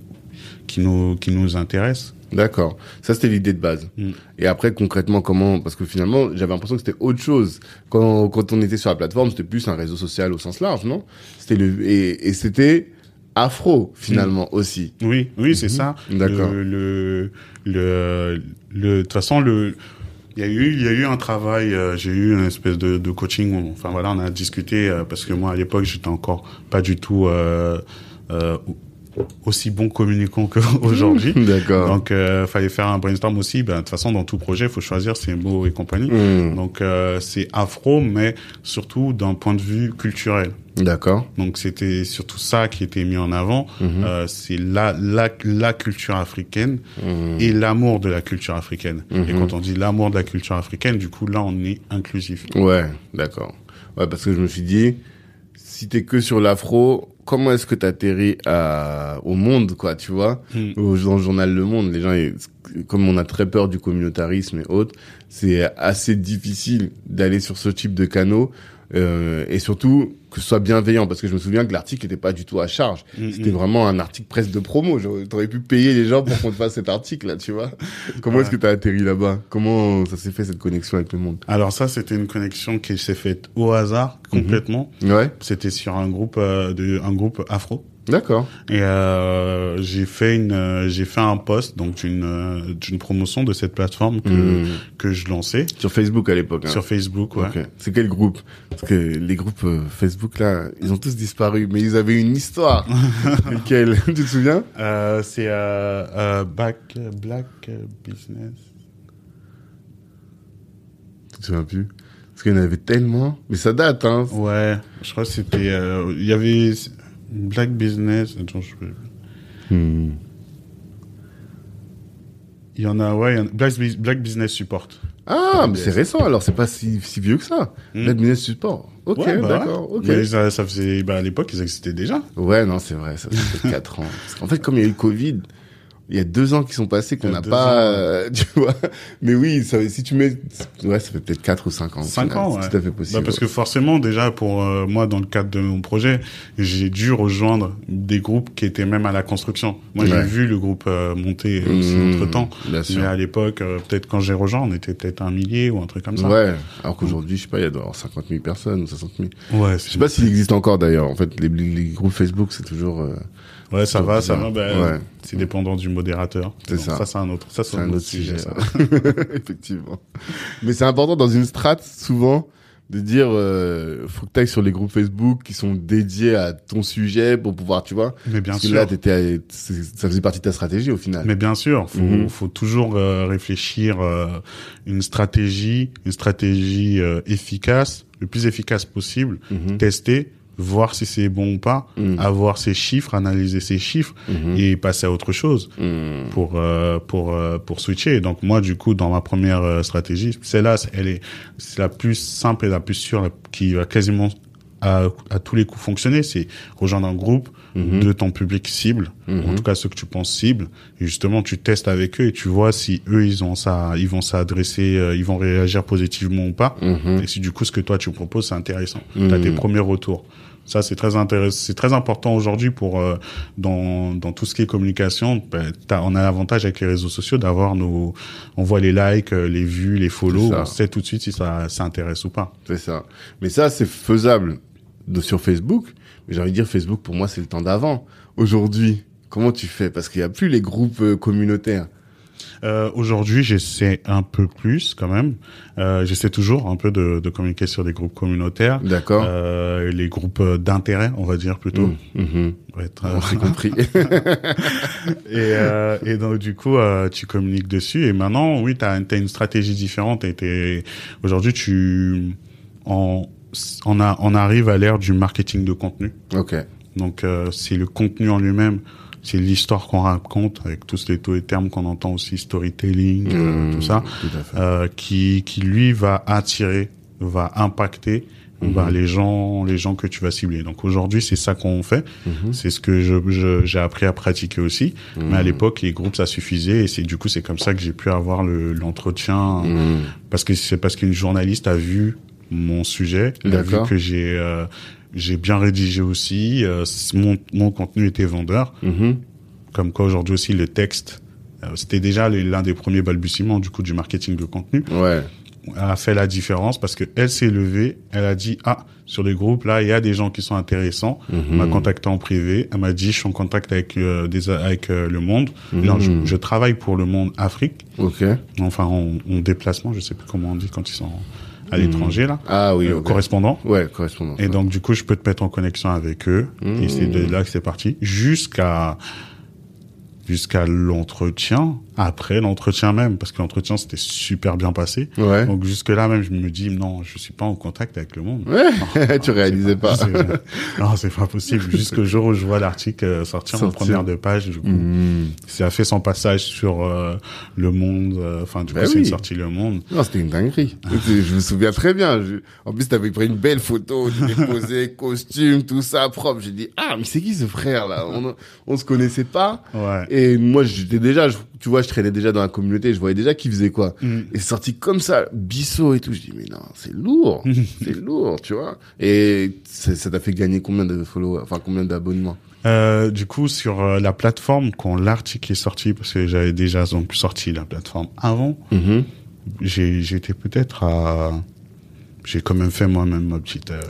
S2: qui nous qui nous intéresse.
S1: D'accord. Ça, c'était l'idée de base.
S2: Mm.
S1: Et après, concrètement, comment Parce que finalement, j'avais l'impression que c'était autre chose. Quand, quand on était sur la plateforme, c'était plus un réseau social au sens large, non? C'était le et, et c'était afro finalement aussi.
S2: Oui, oui, c'est ça.
S1: Mm-hmm. D'accord.
S2: Le le le le de toute façon le il y a eu il y a eu un travail euh, j'ai eu une espèce de, de coaching où, enfin voilà on a discuté euh, parce que moi à l'époque j'étais encore pas du tout euh, euh, aussi bon communicant qu'aujourd'hui
S1: D'accord.
S2: donc euh, fallait faire un brainstorm aussi ben de toute façon dans tout projet il faut choisir ses mots et compagnie
S1: Hmm.
S2: donc euh, c'est afro mais surtout d'un point de vue culturel
S1: D'accord.
S2: donc c'était surtout ça qui était mis en avant.
S1: Mhm.
S2: Euh, c'est la, la la culture africaine
S1: Hmm.
S2: et l'amour de la culture africaine. Et quand on dit l'amour de la culture africaine, du coup là on est inclusif.
S1: Ouais, d'accord. Ouais, parce que je me suis dit, si t'es que sur l'afro, comment est-ce que t'atterris à au monde, quoi, tu vois
S2: Mm.
S1: Au- Dans le journal Le Monde, les gens, comme on a très peur du communautarisme et autres, c'est assez difficile d'aller sur ce type de canaux. Euh, et surtout que ce soit bienveillant parce que je me souviens que l'article n'était pas du tout à charge
S2: Mm,
S1: c'était
S2: mm.
S1: vraiment un article presque de promo t'aurais pu payer les gens pour qu'on te fasse cet article là tu vois comment
S2: Ouais.
S1: est-ce que t'as atterri là-bas? Comment ça s'est fait cette connexion avec le monde?
S2: Alors ça c'était une connexion qui s'est faite au hasard complètement.
S1: ouais
S2: C'était sur un groupe euh, de un groupe afro.
S1: D'accord
S2: Et euh, j'ai fait une euh, j'ai fait un post donc d'une euh, d'une promotion de cette plateforme que
S1: Mm.
S2: que je lançais
S1: Sur Facebook à l'époque. Hein.
S2: sur Facebook ouais.
S1: Ok. C'est quel groupe? Parce que les groupes euh, Facebook là, ils ont tous disparu, mais ils avaient une histoire. Lequel Tu te souviens?
S2: Euh, c'est euh, euh, Back Black Business.
S1: Tu te souviens plus? Parce qu'il y en avait tellement. Mais ça date, hein.
S2: Ouais, je crois que c'était. euh, Il y avait Black Business. Attends, je
S1: Hmm.
S2: Il y en a, ouais, il y en a- Black, Bus- Black Business Support.
S1: Ah, mais c'est récent alors, c'est pas si, si vieux que ça.
S2: Hmm.
S1: Black Business Support. Ok,
S2: Ouais, bah
S1: d'accord,
S2: ouais.
S1: ok.
S2: Mais ça, ça faisait, bah, à l'époque, ils existaient déjà.
S1: Ouais, non, c'est vrai, ça fait 4 ans. Parce qu'en fait, comme il y a eu le Covid, il y a deux ans qui sont passés qu'on n'a pas,
S2: ans,
S1: euh, tu vois. Mais oui, ça, si tu mets, ouais, ça fait peut-être 4 ou 5 ans.
S2: Cinq
S1: final.
S2: ans, ouais.
S1: C'est tout à fait possible.
S2: Bah, parce que forcément, déjà, pour euh, moi, dans le cadre de mon projet, j'ai dû rejoindre des groupes qui étaient même à la construction. Moi,
S1: Ouais.
S2: j'ai vu le groupe euh, monter aussi
S1: Mmh,
S2: entre temps.
S1: Bien sûr.
S2: Mais à l'époque, euh, peut-être quand j'ai rejoint, on était peut-être un millier ou un truc comme ça.
S1: Ouais, alors qu'aujourd'hui, je sais pas, il y a doit y avoir 50 000 personnes ou 60 000.
S2: Ouais,
S1: Je sais pas s'il existe encore d'ailleurs. En fait, les, les groupes Facebook, c'est toujours, euh,
S2: ouais, ça va, ça va. bah,
S1: Ouais.
S2: C'est dépendant du modérateur.
S1: C'est ça.
S2: Ça, c'est un autre, ça,
S1: c'est un autre sujet.
S2: ça.
S1: Effectivement. Mais c'est important dans une strate, souvent, de dire, euh, faut que tu ailles sur les groupes Facebook qui sont dédiés à ton sujet pour pouvoir, tu vois.
S2: Mais bien
S1: Parce que
S2: sûr.
S1: là, t'étais, ça faisait partie de ta stratégie au final.
S2: Mais bien sûr, faut,
S1: Mhm.
S2: faut toujours euh, réfléchir euh, une stratégie, une stratégie euh, efficace, le plus efficace possible,
S1: Mhm.
S2: tester, voir si c'est bon ou pas,
S1: Mhm.
S2: avoir ces chiffres, analyser ces chiffres
S1: Mhm.
S2: et passer à autre chose
S1: Mhm.
S2: pour euh, pour euh, pour switcher. Donc moi du coup dans ma première euh, stratégie, celle-là elle est c'est la plus simple et la plus sûre la- qui va quasiment à, à tous les coups fonctionner, c'est rejoindre un groupe
S1: Mhm.
S2: de ton public cible, en tout cas ceux que tu penses cible, et justement tu testes avec eux et tu vois si eux ils ont ça, ils vont s'adresser, euh, ils vont réagir positivement ou pas, et si du coup ce que toi tu proposes c'est intéressant,
S1: Mhm.
S2: t'as tes premiers retours. Ça, c'est très intéressant, c'est très important aujourd'hui pour euh, dans dans tout ce qui est communication. Ben, t'as- on a l'avantage avec les réseaux sociaux d'avoir nos, on voit les likes, euh, les vues, les follow, on sait tout de suite si ça ça intéresse ou pas.
S1: C'est ça. Mais ça, c'est faisable de, sur Facebook. Mais j'ai envie de dire, Facebook, pour moi, c'est le temps d'avant. Aujourd'hui, comment tu fais? Parce qu'il n'y a plus les groupes euh, communautaires.
S2: Euh, aujourd'hui, j'essaie un peu plus quand même. Euh, j'essaie toujours un peu de, de communiquer sur des groupes communautaires,
S1: D'accord
S2: euh, les groupes d'intérêt, on va dire plutôt.
S1: Mmh.
S2: Ouais, très-
S1: On s'est compris.
S2: et, euh, et donc du coup, euh, tu communiques dessus. Et maintenant, oui, tu as, une stratégie différente. Et aujourd'hui, tu on, on, a, on arrive à l'ère du marketing de contenu.
S1: ok.
S2: Donc euh, c'est le contenu en lui-même, c'est l'histoire qu'on raconte avec tous les taux et termes qu'on entend aussi, storytelling, euh,
S1: Mmh,
S2: tout ça,
S1: Tout
S2: euh, qui, qui lui va attirer, va impacter
S1: Mhm.
S2: bah, les gens, les gens que tu vas cibler. Donc aujourd'hui, c'est ça qu'on fait.
S1: Mhm.
S2: C'est ce que je, j'ai appris à pratiquer aussi. Mais à l'époque, les groupes, ça suffisait. Et c'est du coup, c'est comme ça que j'ai pu avoir le, l'entretien. Parce que c'est parce qu'une journaliste a vu mon sujet, a vu que j'ai euh, j'ai bien rédigé aussi. euh, mon, mon contenu était vendeur.
S1: Mhm.
S2: Comme quoi aujourd'hui aussi, le texte, euh, c'était déjà l'un des premiers balbutiements du coup du marketing de contenu.
S1: Ouais.
S2: Elle a fait la différence parce que elle s'est levée, elle a dit ah sur les groupes là il y a des gens qui sont intéressants. Elle m'a
S1: Mhm.
S2: contacté en privé, elle m'a dit je suis en contact avec euh, des avec euh, le Monde.
S1: Mhm.
S2: Non, je, je travaille pour le Monde Afrique,
S1: Ok.
S2: enfin en, en déplacement, je sais plus comment on dit quand ils sont à
S1: Mhm.
S2: l'étranger là,
S1: Ah oui,
S2: Euh,
S1: ok.
S2: correspondant.
S1: Ouais, correspondant.
S2: Et donc du coup je peux te mettre en connexion avec eux
S1: Mhm.
S2: et c'est de là que c'est parti jusqu'à jusqu'à l'entretien, après l'entretien même, parce que l'entretien s'était super bien passé.
S1: Ouais.
S2: Donc jusque là même, je me dis non, je suis pas en contact avec le monde.
S1: Ouais, tu réalisais pas.
S2: C'est- non, c'est pas possible. Jusqu'au jour où je vois l'article euh, sortir en
S1: Sortir.
S2: première de page, du coup,
S1: Mhm.
S2: ça a fait son passage sur euh, Le Monde. euh, Enfin, du coup,
S1: Bah
S2: c'est
S1: oui.
S2: une sortie Le Monde.
S1: Non, c'était une dinguerie. je me souviens très bien. Je- En plus, t'avais pris une belle photo, tu t'es posé, costume, tout ça, propre. J'ai dit, ah, mais c'est qui ce frère là? On, on se connaissait pas.
S2: Ouais.
S1: Et moi, j'étais déjà, je- tu vois, je traînais déjà dans la communauté, je voyais déjà qui faisait quoi.
S2: Mm.
S1: Et c'est sorti comme ça, Bissot et tout. Je dis, mais non, c'est lourd, c'est lourd, tu vois. Et ça t'a fait gagner combien de followers, enfin combien d'abonnements?
S2: Euh, du coup, sur euh, la plateforme, quand l'article est sorti, parce que j'avais déjà donc sorti la plateforme avant,
S1: Mhm.
S2: j'ai j'étais peut-être à j'ai quand même fait moi-même ma petite euh,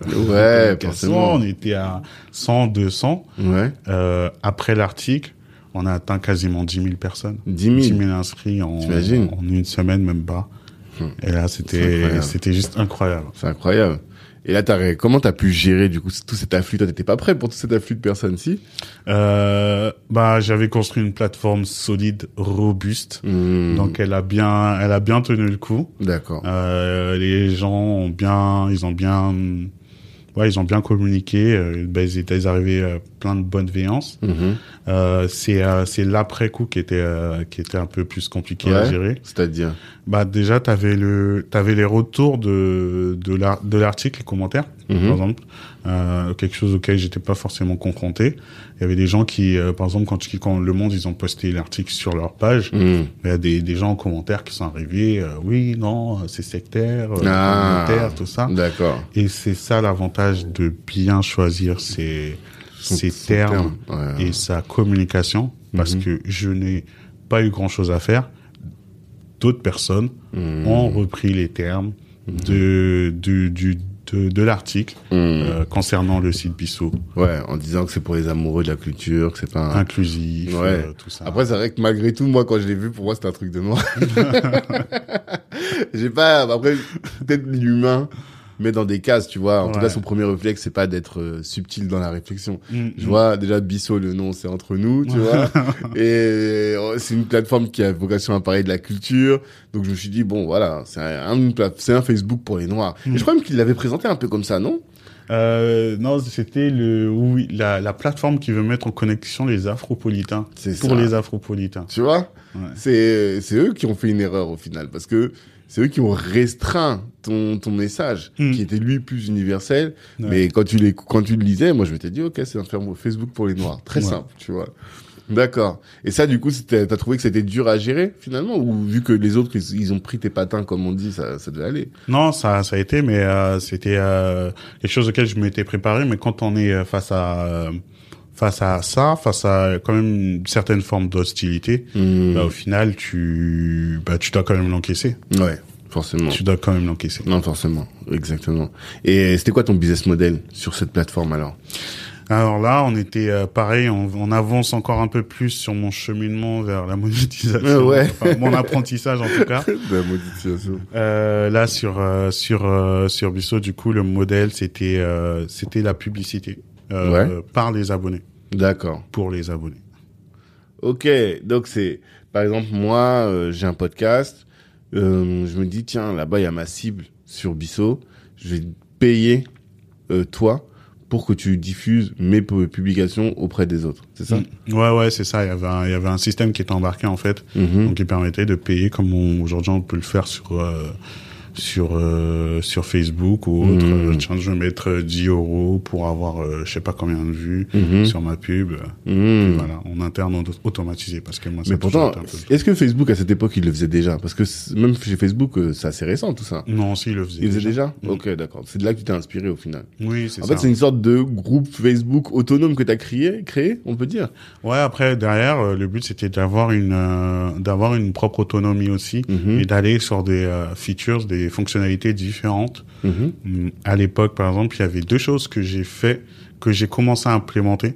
S1: Ouais, forcément.
S2: on était à 100 200
S1: Ouais,
S2: euh, après l'article on a atteint quasiment 10 000 personnes
S1: 10 000.
S2: inscrits en, une semaine même pas
S1: Hum.
S2: et là c'était juste incroyable
S1: c'est incroyable. Et là, ré- comment t'as pu gérer du coup tout cet afflux? Toi, t'étais pas prêt pour tout cet afflux de personnes, si?
S2: Euh, bah j'avais construit une plateforme solide robuste
S1: Mhm.
S2: donc elle a bien elle a bien tenu le coup
S1: D'accord.
S2: Euh, les gens ont bien, ils ont bien, ouais, ils ont bien communiqué. Euh, ben, ils étaient arrivés plein de bonne véhéance.
S1: Mhm.
S2: Euh, c'est euh, c'est l'après coup qui était euh, qui était un peu plus compliqué à gérer.
S1: C'est-à-dire
S2: Bah déjà t'avais le t'avais les retours de de l'ar- de l'article, les commentaires
S1: Mhm.
S2: par exemple, euh, quelque chose auquel j'étais pas forcément confronté. Il y avait des gens qui, euh, par exemple, quand, tu- quand Le Monde ils ont posté l'article sur leur page,
S1: Mhm.
S2: il y a des, des gens en commentaire qui sont arrivés, euh, oui, non, c'est sectaire, euh,
S1: Ah.
S2: tout ça.
S1: D'accord.
S2: Et c'est ça l'avantage de bien choisir ses, ses termes
S1: terme, ouais.
S2: et sa communication, parce
S1: Mhm.
S2: que je n'ai pas eu grand-chose à faire. D'autres personnes
S1: Mhm.
S2: ont repris les termes de, du, du, de, de l'article
S1: Mhm.
S2: euh, concernant le site Bissot,
S1: Ouais, en disant que c'est pour les amoureux de la culture, que c'est pas un...
S2: inclusif,
S1: Ouais.
S2: euh, tout ça.
S1: Après, c'est vrai que malgré tout, moi, quand je l'ai vu, pour moi, c'était un truc de noir. J'ai pas, après, peut-être l'humain met dans des cases, tu vois. En tout cas, son premier réflexe, c'est pas d'être euh, subtil dans la réflexion.
S2: Mm,
S1: Je
S2: mm.
S1: vois déjà Bissot, le nom, c'est entre nous, tu vois. Et euh, c'est une plateforme qui a vocation à parler de la culture. Donc je me suis dit bon, voilà, c'est un, c'est un Facebook pour les Noirs.
S2: Mm.
S1: Et je crois même qu'il l'avait présenté un peu comme ça, non?
S2: Euh, non, c'était le oui la, la plateforme qui veut mettre en connexion les Afropolitains pour
S1: ça.
S2: les Afropolitains.
S1: Tu vois?
S2: Ouais.
S1: C'est c'est eux qui ont fait une erreur au final parce que c'est eux qui ont restreint ton ton message
S2: Mm.
S1: qui était lui plus universel.
S2: Ouais.
S1: Mais quand tu les quand tu le lisais, moi je m'étais dit ok, c'est un Facebook pour les Noirs, très
S2: Ouais.
S1: simple, tu vois. D'accord. Et ça, du coup, c'était- t'as trouvé que c'était dur à gérer finalement, ou vu que les autres ils, ils ont pris tes patins comme on dit, ça, ça devait aller?
S2: Non, ça, ça a été, mais euh, c'était euh, quelque chose auquel je m'étais préparé. Mais quand on est euh, face à euh, face à ça, face à quand même une certaine forme d'hostilité,
S1: Hmm.
S2: bah, au final, tu bah, tu dois quand même l'encaisser.
S1: Ouais, forcément.
S2: Tu dois quand même l'encaisser.
S1: Non, forcément, exactement. Et c'était quoi ton business model sur cette plateforme alors?
S2: Alors là, on était euh, pareil, on, on avance encore un peu plus sur mon cheminement vers la monétisation.
S1: Euh, ouais.
S2: Enfin, mon apprentissage en tout cas.
S1: De la monétisation.
S2: Euh, là sur euh, sur euh, sur du coup, le modèle c'était c'était la publicité
S1: Ouais.
S2: par les abonnés,
S1: D'accord.
S2: pour les abonnés.
S1: Ok, donc c'est, par exemple, moi, euh, j'ai un podcast, euh, je me dis, tiens, là-bas, il y a ma cible sur Bisso, je vais payer euh, toi pour que tu diffuses mes pu- publications auprès des autres, c'est ça?
S2: Mm. Ouais, ouais, c'est ça. Il y avait un, il y avait un système qui était embarqué en fait,
S1: Mhm.
S2: donc qui permettait de payer comme aujourd'hui on peut le faire sur euh, sur euh, sur Facebook ou autre. Euh, Tiens, je vais mettre euh, 10 euros pour avoir euh, je sais pas combien de vues
S1: Mhm.
S2: sur ma pub.
S1: Mhm.
S2: Voilà, en interne auto- automatisé parce que moi ça
S1: Mais pourtant, est-ce que Facebook à cette époque il le faisait déjà? Parce que même chez Facebook, euh, c'est assez récent tout ça.
S2: non, si il le faisait.
S1: Il faisait déjà
S2: Mhm.
S1: Ok, d'accord. C'est de là que tu t'es inspiré au final.
S2: Oui, c'est
S1: En
S2: ça.
S1: fait, c'est une sorte de groupe Facebook autonome que tu as créé, créé, on peut dire.
S2: Ouais, après derrière, euh, le but c'était d'avoir une euh, d'avoir une propre autonomie aussi
S1: Mhm.
S2: et d'aller sur des euh, features, des fonctionnalités différentes. Hum, À l'époque, par exemple, il y avait deux choses que j'ai fait, que j'ai commencé à implémenter,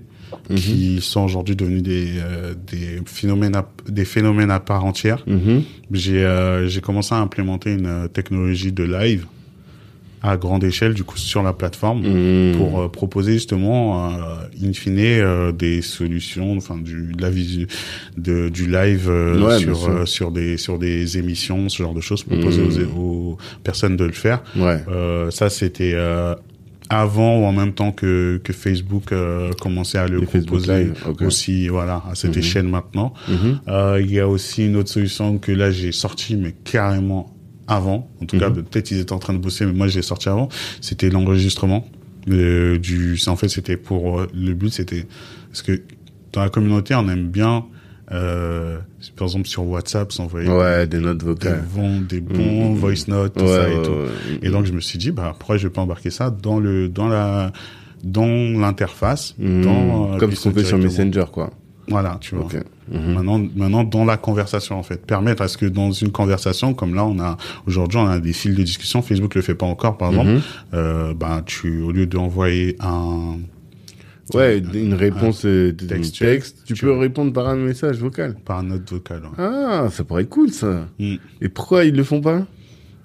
S1: Mhm.
S2: qui sont aujourd'hui devenus des euh, des phénomènes à, des phénomènes à part entière.
S1: Mhm.
S2: J'ai euh, j'ai commencé à implémenter une euh, technologie de live à grande échelle du coup sur la plateforme
S1: Mhm.
S2: pour euh, proposer justement euh, in fine euh, des solutions enfin du de la visu de du live euh,
S1: Ouais,
S2: sur euh, sur des sur des émissions ce genre de choses proposer
S1: Mhm.
S2: aux, aux personnes de le faire
S1: Ouais.
S2: euh, ça c'était euh, avant ou en même temps que que Facebook euh, commençait à le
S1: Les
S2: proposer aussi voilà à cette
S1: Mhm.
S2: échelle maintenant euh, il y a aussi une autre solution que là j'ai sorti mais carrément avant. En tout cas,
S1: Mhm.
S2: peut-être ils étaient en train de bosser, mais moi j'ai sorti avant. C'était l'enregistrement euh, du. En fait, c'était pour euh, le but, c'était parce que dans la communauté, on aime bien, euh, par exemple sur WhatsApp, s'envoyer
S1: Ouais, des notes
S2: des,
S1: vocales.
S2: bons, des bons
S1: Mhm.
S2: voice notes, tout
S1: Ouais,
S2: ça et
S1: ouais,
S2: tout. Et donc je me suis dit, bah pourquoi je vais pas embarquer ça dans le dans la dans l'interface,
S1: Mhm.
S2: dans euh,
S1: Comme ce qu'on fait sur. Messenger, quoi.
S2: Voilà, tu vois.
S1: Ok. Mhm.
S2: Maintenant, maintenant dans la conversation en fait, permettre à ce que dans une conversation comme là, on a aujourd'hui on a des fils de discussion. Facebook le fait pas encore, par exemple.
S1: Mhm.
S2: Euh, ben tu au lieu d'envoyer un
S1: Ouais, une réponse euh, de
S2: textuel,
S1: texte, tu
S2: tu
S1: peux
S2: vois.
S1: répondre par un message vocal.
S2: par un note vocale. ouais.
S1: Ah, ça pourrait être cool, ça.
S2: Mm.
S1: Et pourquoi ils le font pas?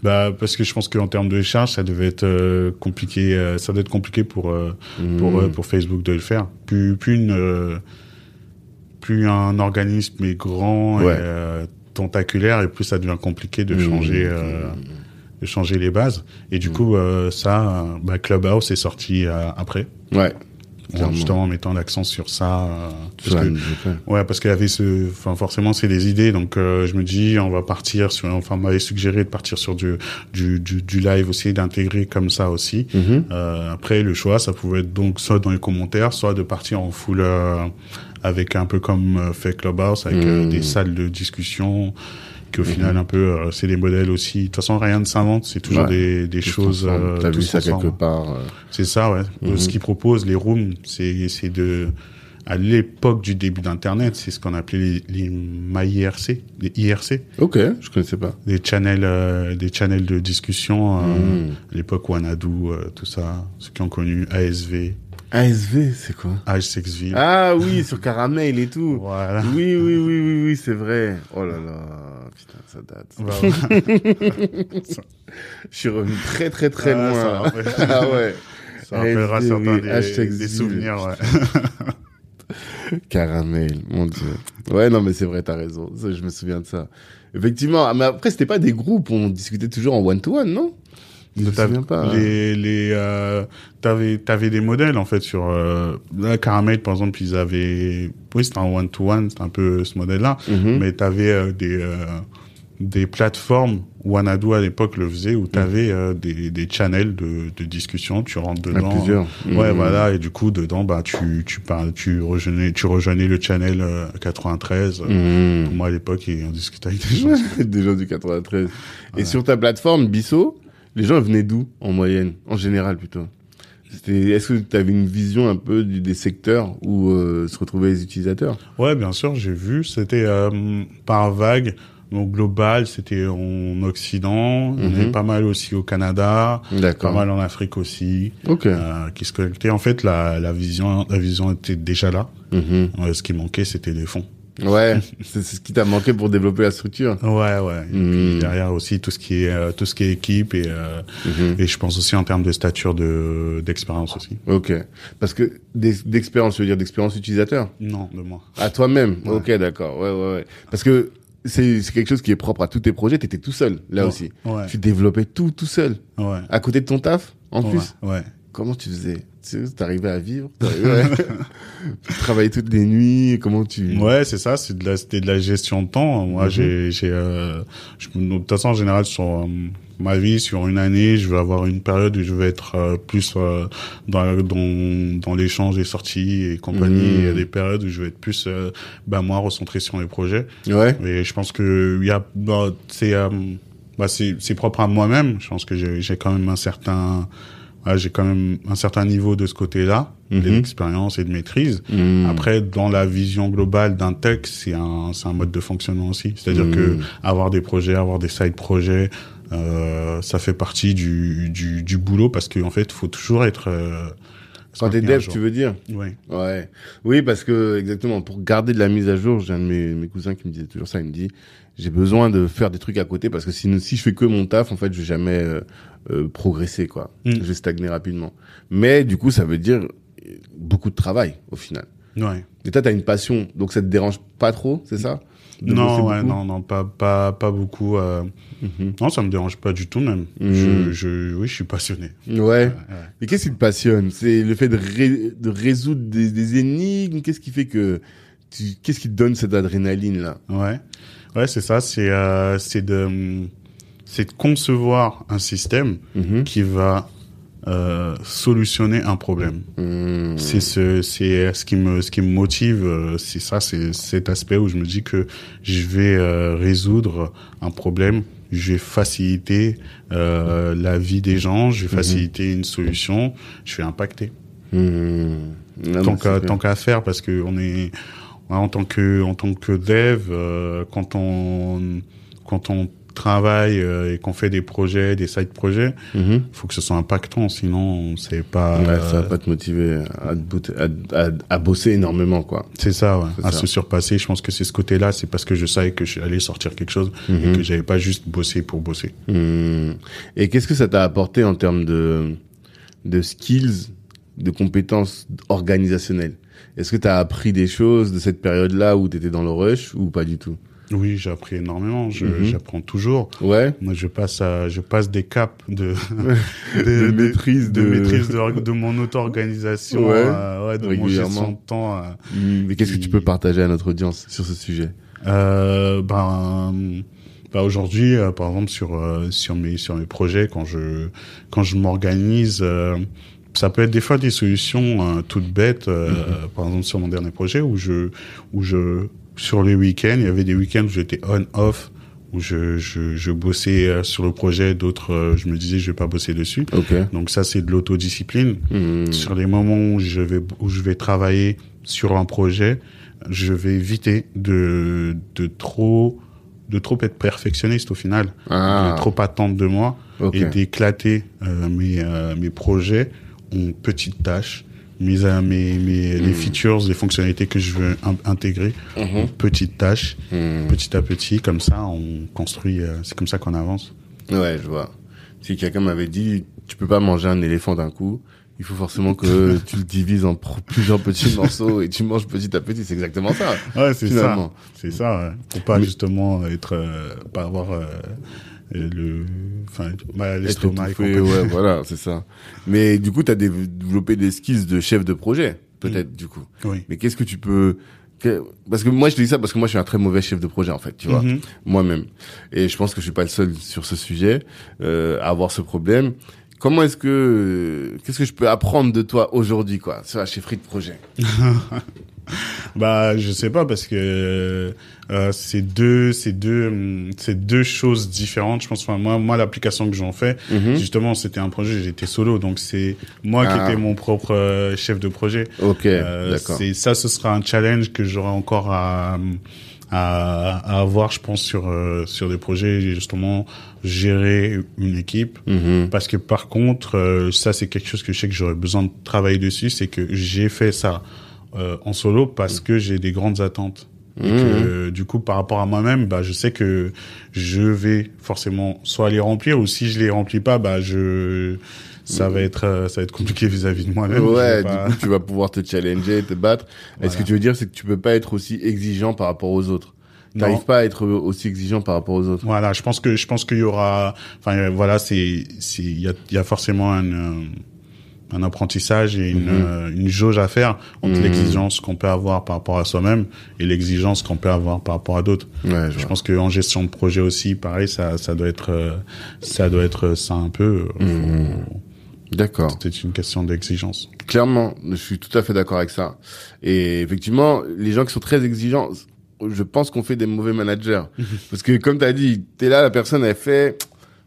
S2: Bah parce que je pense qu'en termes de charge, ça devait être euh, compliqué. euh, ça doit être compliqué pour euh, pour euh, pour Facebook de le faire. Plus plus une euh, plus un organisme est grand
S1: Ouais.
S2: et euh, tentaculaire et plus ça devient compliqué de
S1: Mhm.
S2: changer euh, de changer les bases. Et du coup euh, ça, euh, bah, Clubhouse est sorti après.
S1: Ouais.
S2: En, justement en mettant l'accent sur ça. parce que-. Ouais, parce qu'il y avait ce, enfin forcément c'est des idées, donc euh, je me dis on va partir sur, enfin on m'avait suggéré de partir sur du du du, du live aussi, d'intégrer comme ça aussi.
S1: Mhm.
S2: Euh, après le choix, ça pouvait être donc soit dans les commentaires, soit de partir en full euh, avec un peu comme euh, fait Clubhouse, avec euh, des salles de discussion. Qui au final un peu euh, c'est des modèles aussi. De toute façon rien ne s'invente, c'est toujours
S1: Ouais.
S2: des des choses. euh,
S1: T'as vu ça quelque part. euh,
S2: C'est ça, ouais. Ce qu'ils proposent, les rooms, c'est c'est de à l'époque du début d'Internet, c'est ce qu'on appelait les, les MyIRC, les IRC,
S1: Ok, je connaissais pas.
S2: des channels, euh, des channels de discussion. euh,
S1: Mhm.
S2: À l'époque Wanadu, euh, tout ça, ceux qui ont connu ASV,
S1: ASV, c'est quoi?
S2: H6ville.
S1: Ah oui, sur Caramel et tout.
S2: Voilà.
S1: Oui, oui, oui, oui, oui, c'est vrai. Oh là là, putain, ça date.
S2: Bah,
S1: Je suis revenu très, très, très
S2: Ah,
S1: loin. ah ouais.
S2: ça rappellera
S1: ASV,
S2: certains
S1: oui,
S2: des, souvenirs. Ouais.
S1: Caramel, mon dieu. Ouais, non, mais c'est vrai, t'as raison. Je me souviens de ça. Effectivement, mais après, c'était pas des groupes, on discutait toujours en one-to-one, non? Je me pas.
S2: Les, les, euh, t'avais, t'avais des modèles en fait sur euh, là, Caramel par exemple, ils avaient, oui c'était un one to one, c'était un peu ce modèle-là,
S1: Mhm.
S2: mais t'avais euh, des euh, des plateformes Wanadu à l'époque le faisait où tu avais euh, des, des channels de, de discussion, tu rentres
S1: À
S2: dedans.
S1: plusieurs.
S2: Ouais,
S1: Mhm.
S2: voilà, et du coup dedans bah tu tu parles, tu rejoignais tu rejoignais le channel euh, 93.
S1: Mhm.
S2: Moi à l'époque et on discutait avec des gens.
S1: des gens du 93. Et sur ta plateforme Bisso, les gens venaient d'où en moyenne, en général plutôt? C'était, est-ce que tu avais une vision un peu du- des secteurs où euh, se retrouvaient les utilisateurs?
S2: Ouais, bien sûr, j'ai vu. C'était euh, par vague. Donc global, c'était en Occident. On
S1: Mhm.
S2: est pas mal aussi au Canada, pas mal en Afrique aussi,
S1: Ok.
S2: euh, qui se connectaient. En fait, la, la vision, la vision était déjà là.
S1: Mhm.
S2: Ouais, ce qui manquait, c'était des fonds.
S1: Ouais, c'est ce qui t'a manqué pour développer la structure.
S2: Ouais, ouais. Et puis derrière aussi tout ce qui est euh, tout ce qui est équipe et euh,
S1: Mhm.
S2: et je pense aussi en termes de stature de d'expérience aussi.
S1: Ok. Parce que d'ex- d'expérience, je veux dire d'expérience utilisateur?
S2: Non, de moi.
S1: À toi-même?
S2: Ouais.
S1: Ok, d'accord. Ouais, ouais, ouais. Parce que c'est c'est quelque chose qui est propre à tous tes projets. T'étais tout seul là
S2: Ouais.
S1: aussi.
S2: Ouais.
S1: Tu développais tout tout seul.
S2: Ouais.
S1: À côté de ton taf, en plus?
S2: Ouais.
S1: Comment tu faisais? Tu sais, T'arrivais à vivre? À- Tu travaillais toutes les nuits Comment tu
S2: Ouais, c'est ça, c'est de la, c'était de la gestion de temps. Moi,
S1: Mhm.
S2: j'ai, j'ai, euh, je, de toute façon, en général, sur euh, ma vie, sur une année, je vais avoir une période où je vais être euh, plus euh, dans, dans, dans l'échange des sorties et compagnie.
S1: Mhm.
S2: Il y a des périodes où je vais être plus, bah, moi, recentré sur les projets.
S1: Ouais.
S2: Et je pense que il y a, bah, c'est, euh, bah, c'est, c'est propre à moi-même. Je pense que j'ai, j'ai quand même un certain, ouais, j'ai quand même un certain niveau de ce côté-là,
S1: Mhm.
S2: d'expérience et de maîtrise.
S1: Mhm.
S2: Après, dans la vision globale d'un tech, c'est un, c'est un mode de fonctionnement aussi. C'est-à-dire
S1: Mhm.
S2: que avoir des projets, avoir des side projets, euh, ça fait partie du, du, du boulot parce qu'en fait, faut toujours être. Euh,
S1: Quand t'es dev, tu veux dire?
S2: Ouais.
S1: Ouais. Oui, parce que exactement, pour garder de la mise à jour, j'ai un de mes, mes cousins qui me disait toujours ça. Il me dit, j'ai besoin de faire des trucs à côté parce que sinon, si je fais que mon taf, en fait, je vais jamais euh, euh, progresser, quoi.
S2: Mm.
S1: Je vais stagner rapidement. Mais du coup, ça veut dire euh, beaucoup de travail au final.
S2: Ouais.
S1: Et toi, t'as une passion, donc ça te dérange pas trop, c'est ça? De
S2: Non, ouais, non, non, pas, pas, pas beaucoup. Euh...
S1: Mhm.
S2: Non, ça me dérange pas du tout même. Je, je, oui, je suis passionné.
S1: Ouais.
S2: Ouais.
S1: Et qu'est-ce qui te passionne? C'est le fait de, ré- de résoudre des, des énigmes? Qu'est-ce qui fait que tu... Qu'est-ce qui te donne cette adrénaline là?
S2: Ouais, ouais, c'est ça. C'est, euh, de, de concevoir un système
S1: Mhm.
S2: qui va euh, solutionner un problème.
S1: Mhm.
S2: C'est ce, c'est ce qui me, ce qui me motive. euh, C'est ça, c'est cet aspect où je me dis que je vais euh, résoudre un problème, je vais faciliter euh, la vie des gens, je vais faciliter une solution, je vais impacter.
S1: Mhm. Non,
S2: tant qu'à faire parce que on est en tant que en tant que dev euh, quand on quand on travaille euh, et qu'on fait des projets des side projets
S1: clair. Mhm.
S2: faut que ce soit impactant sinon c'est pas
S1: Ouais,
S2: euh,
S1: ça va pas te motiver à, à, à, à bosser énormément quoi.
S2: c'est ça ouais. À
S1: ça.
S2: se surpasser je pense que c'est ce côté là c'est parce que je savais que j'allais sortir quelque chose et
S1: Mhm.
S2: que j'avais pas juste bossé pour bosser
S1: Mhm. Et qu'est-ce que ça t'a apporté en termes de de skills, de compétences organisationnelles? Est-ce que tu as appris des choses de cette période-là où tu étais dans le rush ou pas du tout?
S2: Oui j'ai appris énormément je
S1: Mhm.
S2: j'apprends toujours
S1: Ouais.
S2: moi je passe à je passe des caps de
S1: De maîtrise
S2: de,
S1: de-
S2: maîtrise de, de mon auto-organisation,
S1: Ouais,
S2: euh, ouais, de
S1: régulièrement.
S2: de temps. euh,
S1: Mhm. Mais qu'est-ce que tu peux partager à notre audience sur ce sujet?
S2: Euh, ben, bah aujourd'hui, euh, par exemple sur euh, sur mes sur mes projets, quand je quand je m'organise, euh, ça peut être des fois des solutions euh, toutes bêtes. euh, Par exemple sur mon dernier projet où je où je sur les week-ends, il y avait des week-ends où j'étais on off où je, je, je bossais euh, sur le projet, d'autres, je me disais, je vais pas bosser dessus.
S1: Ok.
S2: Donc ça, c'est de l'autodiscipline.
S1: Mhm.
S2: Sur les moments où je vais où je vais travailler sur un projet, je vais éviter de de trop de trop être perfectionniste au final,
S1: Ah.
S2: de trop attendre de moi
S1: Ok.
S2: et d'éclater euh, mes euh, mes projets en petites tâches, mes mes, mes les features, les fonctionnalités que je veux in- intégrer en
S1: Mhm.
S2: petites tâches,
S1: Mhm.
S2: petit à petit, comme ça on construit. euh, c'est comme ça qu'on avance.
S1: Ouais, je vois. Si quelqu'un m'avait dit, tu peux pas manger un éléphant d'un coup, il faut forcément que tu le divises en plusieurs petits morceaux et tu manges petit à petit. C'est exactement ça.
S2: Ouais, c'est ça. C'est ça, ouais. Pour pas
S1: Mais-
S2: justement être, euh, pas avoir euh, euh, le, enfin, mal
S1: Être
S2: l'estomac et
S1: ouais, voilà, c'est ça. Mais du coup, tu as développé des skills de chef de projet, peut-être, du coup.
S2: Oui.
S1: Mais qu'est-ce que tu peux parce que moi je te dis ça parce que moi je suis un très mauvais chef de projet en fait, tu vois,
S2: Mhm.
S1: moi-même. Et je pense que je suis pas le seul sur ce sujet euh, à avoir ce problème. Comment est-ce que qu'est-ce que je peux apprendre de toi aujourd'hui quoi sur la chefferie de projet?
S2: Bah, je sais pas parce que euh, c'est deux, c'est deux, hum, c'est deux choses différentes. Je pense. Enfin, moi, moi, l'application que j'en fais,
S1: Mhm.
S2: justement, c'était un projet. J'étais solo, donc c'est moi qui
S1: Ah.
S2: étais mon propre euh, chef de projet.
S1: Ok,
S2: Euh,
S1: d'accord.
S2: ça, ce sera un challenge que j'aurai encore à, à, à avoir, je pense, sur euh, sur des projets justement gérer une équipe.
S1: Mhm.
S2: Parce que par contre, euh, ça c'est quelque chose que je sais que j'aurais besoin de travailler dessus, c'est que j'ai fait ça euh, en solo parce que j'ai des grandes attentes. Et que du coup, par rapport à moi-même, bah, je sais que je vais forcément soit les remplir ou si je les remplis pas, bah, je, ça va être, euh, ça va être compliqué vis-à-vis de moi-même.
S1: Ouais,
S2: pas-
S1: du coup, tu vas pouvoir te challenger, te battre. Est-ce que
S2: Voilà.
S1: tu veux dire, c'est que tu peux pas être aussi exigeant par rapport aux autres? T'arrives pas à être aussi exigeant par rapport aux autres?
S2: Voilà, je pense que je pense qu'il y aura, enfin euh, voilà, c'est c'est il y a il y a forcément un euh, un apprentissage et une
S1: Mhm.
S2: euh, une jauge à faire entre
S1: Mhm.
S2: l'exigence qu'on peut avoir par rapport à soi-même et l'exigence qu'on peut avoir par rapport à d'autres.
S1: Ouais, je
S2: Je pense qu'en gestion de projet aussi, pareil, ça ça doit être euh, ça doit être ça un peu. euh,
S1: Mhm. D'accord.
S2: C'est une question d'exigence.
S1: Clairement, je suis tout à fait d'accord avec ça. Et effectivement, les gens qui sont très exigeants, je pense qu'on fait des mauvais managers. Parce que comme tu as dit, t'es là, la personne, elle fait,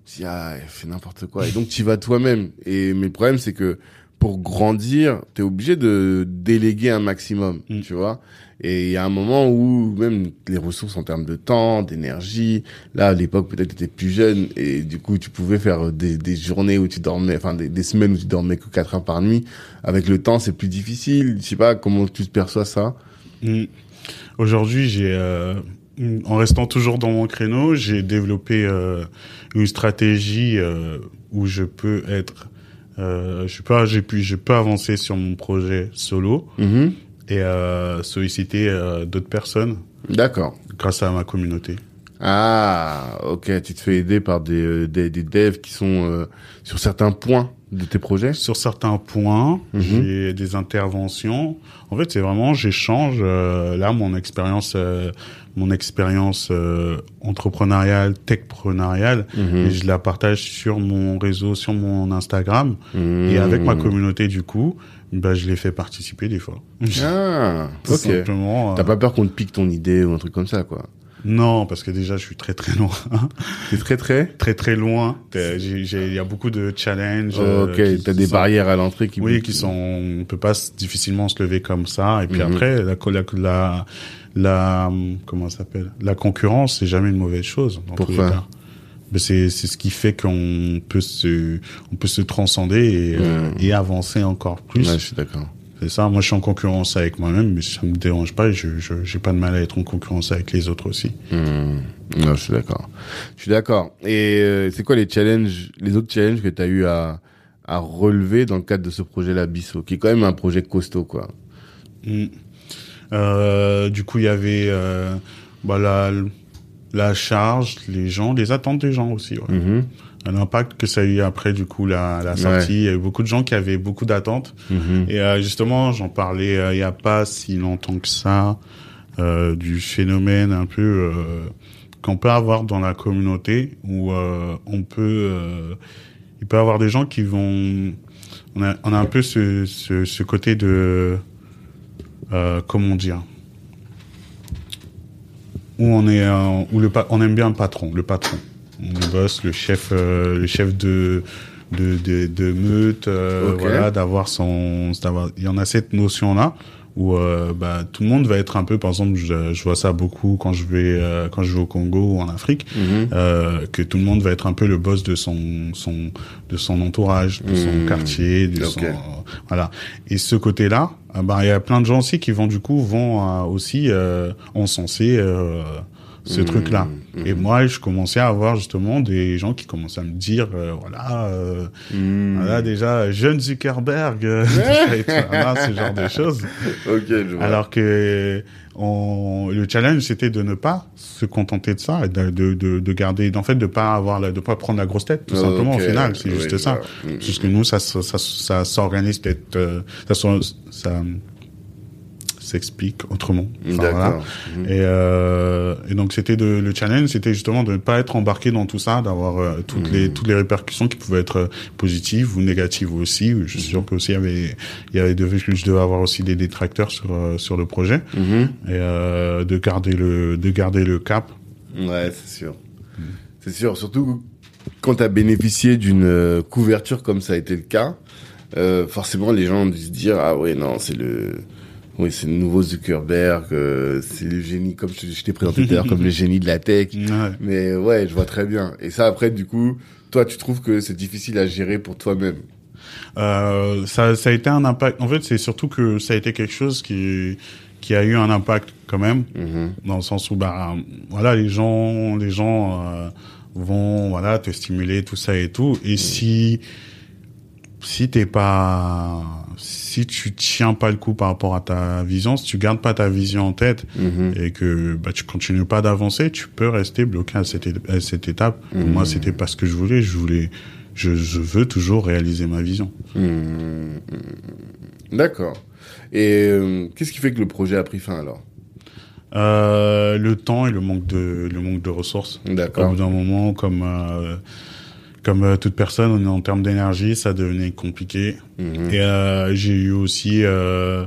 S1: si, ah, elle fait n'importe quoi. Et donc, tu vas toi-même. Et mais le problème, c'est que pour grandir, t'es obligé de déléguer un maximum,
S2: Mm.
S1: tu vois. Et il y a un moment où même les ressources en termes de temps, d'énergie, là à l'époque peut-être t'étais plus jeune et du coup tu pouvais faire des, des journées où tu dormais, enfin des, des semaines où tu dormais que 4 heures par nuit. Avec le temps c'est plus difficile. Je sais pas comment tu te perçois ça.
S2: Mm. Aujourd'hui, j'ai, euh, en restant toujours dans mon créneau, j'ai développé euh, une stratégie euh, où je peux être, euh, je peux, j'ai pu, je peux avancer sur mon projet solo
S1: Mhm.
S2: et solliciter d'autres personnes
S1: D'accord.
S2: grâce à ma communauté.
S1: Ah, ok. Tu te fais aider par des, euh, des, des devs qui sont euh, sur certains points de tes projets?
S2: Sur certains points,
S1: Mhm.
S2: j'ai des interventions. En fait, c'est vraiment j'échange euh, là mon expérience, euh, mon expérience euh, entrepreneuriale, techpreneuriale,
S1: Mhm.
S2: et je la partage sur mon réseau, sur mon Instagram,
S1: Mhm.
S2: et avec ma communauté du coup, bah je les fais participer des fois.
S1: Ah,
S2: Tout
S1: ok.
S2: simplement.
S1: T'as
S2: euh,
S1: pas peur qu'on te pique ton idée ou un truc comme ça, quoi?
S2: Non, parce que déjà je suis très très loin,
S1: C'est très très.
S2: très très loin. Il y a beaucoup de challenges. euh,
S1: ok, t'as des
S2: sont-
S1: barrières à l'entrée qui.
S2: Oui, qui sont, on peut pas difficilement se lever comme ça. Et puis
S1: Mhm.
S2: après, la, la, la, la, comment s'appelle? La concurrence, c'est jamais une mauvaise chose. Dans tous
S1: Pourquoi?
S2: les cas. C'est, c'est ce qui fait qu'on peut se, on peut se transcender et, et avancer encore plus.
S1: Ouais, je suis d'accord.
S2: C'est ça. Moi, je suis en concurrence avec moi-même, mais ça me dérange pas. Et je, j'ai pas de mal à être en concurrence avec les autres aussi.
S1: Hmm. Non, je suis d'accord. Je suis d'accord. Et euh, c'est quoi les challenges, les autres challenges que tu as eu à, à relever dans le cadre de ce projet-là, Bisso, qui est quand même un projet costaud, quoi?
S2: Mm. Euh, du coup, il y avait euh, bah, la, la charge, les gens, les attentes des gens aussi. Ouais.
S1: Mhm.
S2: L'impact que ça a eu après, du coup, la, la sortie. Il y a eu beaucoup de gens qui avaient beaucoup d'attentes.
S1: Mhm.
S2: Et euh, justement, j'en parlais euh, il y a pas si longtemps que ça, euh, du phénomène un peu euh, qu'on peut avoir dans la communauté, où euh, on peut... Euh, il peut y avoir des gens qui vont... On a, on a un peu ce, ce, ce côté de... Euh, comment dire où on est où le pa- on aime bien le patron le patron le boss le chef euh, le chef de de de, de meute euh, voilà d'avoir son d'avoir il y en a cette notion là où euh, bah, tout le monde va être un peu par exemple je, je vois ça beaucoup quand je vais euh, quand je vais au Congo ou en Afrique
S1: Mhm.
S2: euh, que tout le monde va être un peu le boss de son son de son entourage de son
S1: Mhm.
S2: quartier de son voilà et ce côté là bah il y a plein de gens aussi qui vont du coup vont euh, aussi euh, encenser euh, ce
S1: Mhm.
S2: truc là
S1: Mhm.
S2: et moi je commençais à avoir justement des gens qui commençaient à me dire euh, voilà euh,
S1: Mhm.
S2: voilà déjà jeune Zuckerberg euh, voilà, ce genre de choses
S1: Ok, je vois.
S2: alors que on, le challenge c'était de ne pas se contenter de ça, et de, de, de, de garder, en fait, de pas avoir, la, de pas prendre la grosse tête, tout simplement au final, c'est
S1: oui,
S2: juste ça. Parce que nous, ça, ça, ça, ça s'organise d'être, euh, ça, ça, s'explique autrement. Enfin, voilà.
S1: Mhm.
S2: Et, euh, et donc c'était de le challenge, c'était justement de ne pas être embarqué dans tout ça, d'avoir euh, toutes les
S1: Mhm.
S2: toutes les répercussions qui pouvaient être euh, positives ou négatives aussi. Je suis sûr que aussi il y avait il y avait de, je devais avoir aussi des détracteurs sur sur le projet
S1: Mhm.
S2: et euh, de garder le de garder le cap.
S1: Ouais, c'est sûr. C'est sûr, surtout quand tu as bénéficié d'une couverture comme ça a été le cas, euh, forcément les gens ont dû se dire ah ouais non, c'est le oui, c'est le nouveau Zuckerberg, euh, c'est le génie comme je, je t'ai présenté tout à l'heure comme le génie de la tech.
S2: Ouais.
S1: Mais ouais, je vois très bien. Et ça après du coup, toi tu trouves que c'est difficile à gérer pour toi-même?
S2: Euh, ça, ça a été un impact. En fait, c'est surtout que ça a été quelque chose qui, qui a eu un impact quand même,
S1: Mhm.
S2: dans le sens où, bah, voilà, les gens, les gens euh, vont, voilà, te stimuler, tout ça et tout. Et si, si t'es pas, si tu tiens pas le coup par rapport à ta vision, si tu gardes pas ta vision en tête
S1: Mhm.
S2: et que bah, tu continues pas d'avancer, tu peux rester bloqué à cette, é- à cette étape. Moi, c'était pas ce que je voulais. Je voulais, je, je veux toujours réaliser ma vision.
S1: Mhm. D'accord. Et euh, qu'est-ce qui fait que le projet a pris fin alors?
S2: Euh, le temps et le manque de le manque de ressources. Au
S1: D'accord.
S2: bout d'un moment, comme euh, comme euh, toute personne, en termes d'énergie, ça devenait compliqué.
S1: Mhm.
S2: Et euh, j'ai eu aussi, euh,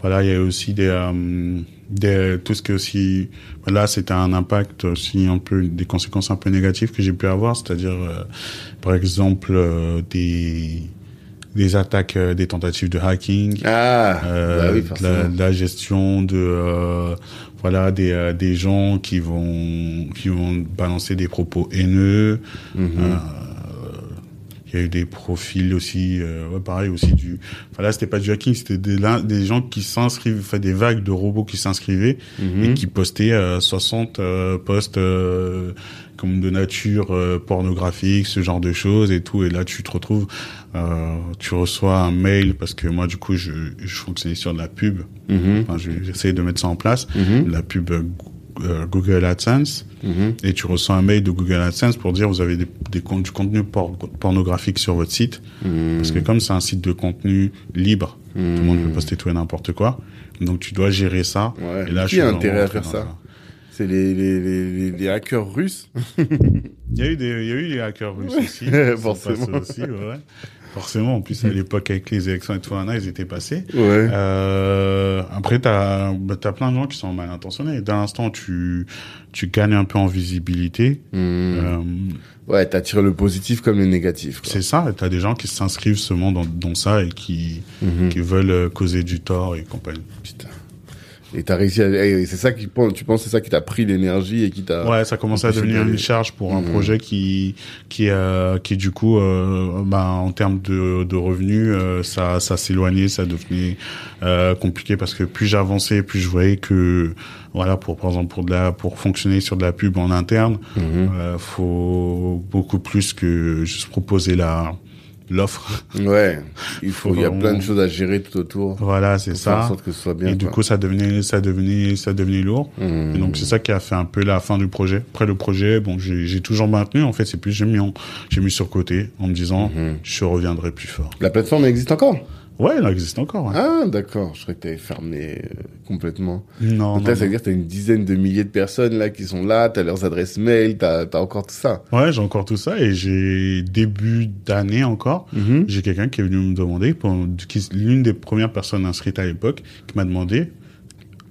S2: voilà, il y a eu aussi des, euh, des tout ce que aussi, là, c'était un impact aussi un peu des conséquences un peu négatives que j'ai pu avoir, c'est-à-dire, euh, par exemple, euh, des des attaques, euh, des tentatives de hacking.
S1: Ah, bah oui,
S2: de, la,
S1: forcément.
S2: de la gestion de euh, voilà des euh, des gens qui vont qui vont balancer des propos haineux
S1: Mhm.
S2: Il y a eu des profils aussi euh, ouais, pareil aussi du enfin là c'était pas du hacking c'était des des gens qui s'inscrivent enfin des vagues de robots qui s'inscrivaient
S1: Mhm.
S2: et qui postaient euh, 60 euh, posts euh, comme de nature euh, pornographique ce genre de choses et tout et là tu te retrouves euh, tu reçois un mail parce que moi du coup je je fonctionnais sur de la pub
S1: Mhm.
S2: enfin je- j'essaie de mettre ça en place
S1: Mhm.
S2: la pub Google AdSense
S1: Mhm.
S2: et tu reçois un mail de Google AdSense pour dire vous avez des, des du contenu por- pornographique sur votre site
S1: Mhm.
S2: parce que comme c'est un site de contenu libre tout le monde peut poster tout et n'importe quoi donc tu dois gérer ça
S1: Ouais.
S2: et là
S1: Qui
S2: je suis
S1: a intérêt à faire ça C'est les, les, les, les, les hackers russes
S2: il y a eu des il y a eu des hackers russes aussi
S1: Forcément.
S2: passés aussi ouais. Forcément en plus à l'époque avec les élections et tout là ils étaient passés
S1: Ouais.
S2: Euh, après, t'as bah, t'as plein de gens qui sont mal intentionnés. D'un instant, tu tu gagnes un peu en visibilité.
S1: Mhm.
S2: Euh,
S1: Ouais, t'attires le positif comme le négatif.
S2: c'est ça. T'as des gens qui s'inscrivent seulement dans, dans ça et qui
S1: Mhm.
S2: qui veulent euh, causer du tort et compagnie.
S1: Putain. Et t'as réussi à... et c'est ça qui tu penses c'est ça qui t'a pris l'énergie et qui t'a...
S2: Ouais, ça commence à devenir une charge pour un
S1: Mhm.
S2: projet qui qui euh, qui du coup, euh, bah, en termes de de revenus, euh, ça ça s'éloignait, ça devenait euh, compliqué parce que plus j'avançais, plus je voyais que voilà pour par exemple pour de la pour fonctionner sur de la pub en interne,
S1: Mhm.
S2: euh, faut beaucoup plus que juste proposer la l'offre.
S1: Ouais. Il faut, il y a plein de choses à gérer tout autour.
S2: Voilà, c'est
S1: Pour faire en
S2: ça.
S1: sorte que ce soit bien.
S2: Et du coup, ça devenait ça devenait ça devenait lourd.
S1: Mhm.
S2: Et donc c'est ça qui a fait un peu la fin du projet. Après le projet, bon, j'ai toujours maintenu. En fait, c'est plus j'ai mis j'ai mis sur côté en me disant
S1: Mhm.
S2: je reviendrai plus fort.
S1: La plateforme existe encore?
S2: Ouais, elle existe encore. ouais.
S1: Ah, d'accord. Je croyais que t'avais fermé euh, complètement.
S2: non,
S1: Donc
S2: non,
S1: là, ça veut
S2: non.
S1: dire que t'as une dizaine de milliers de personnes là qui sont là, t'as leurs adresses mail, t'as as encore tout ça.
S2: Ouais, j'ai encore tout ça et j'ai début d'année encore.
S1: Mhm.
S2: J'ai quelqu'un qui est venu me demander, l'une des premières personnes inscrites à l'époque, qui m'a demandé,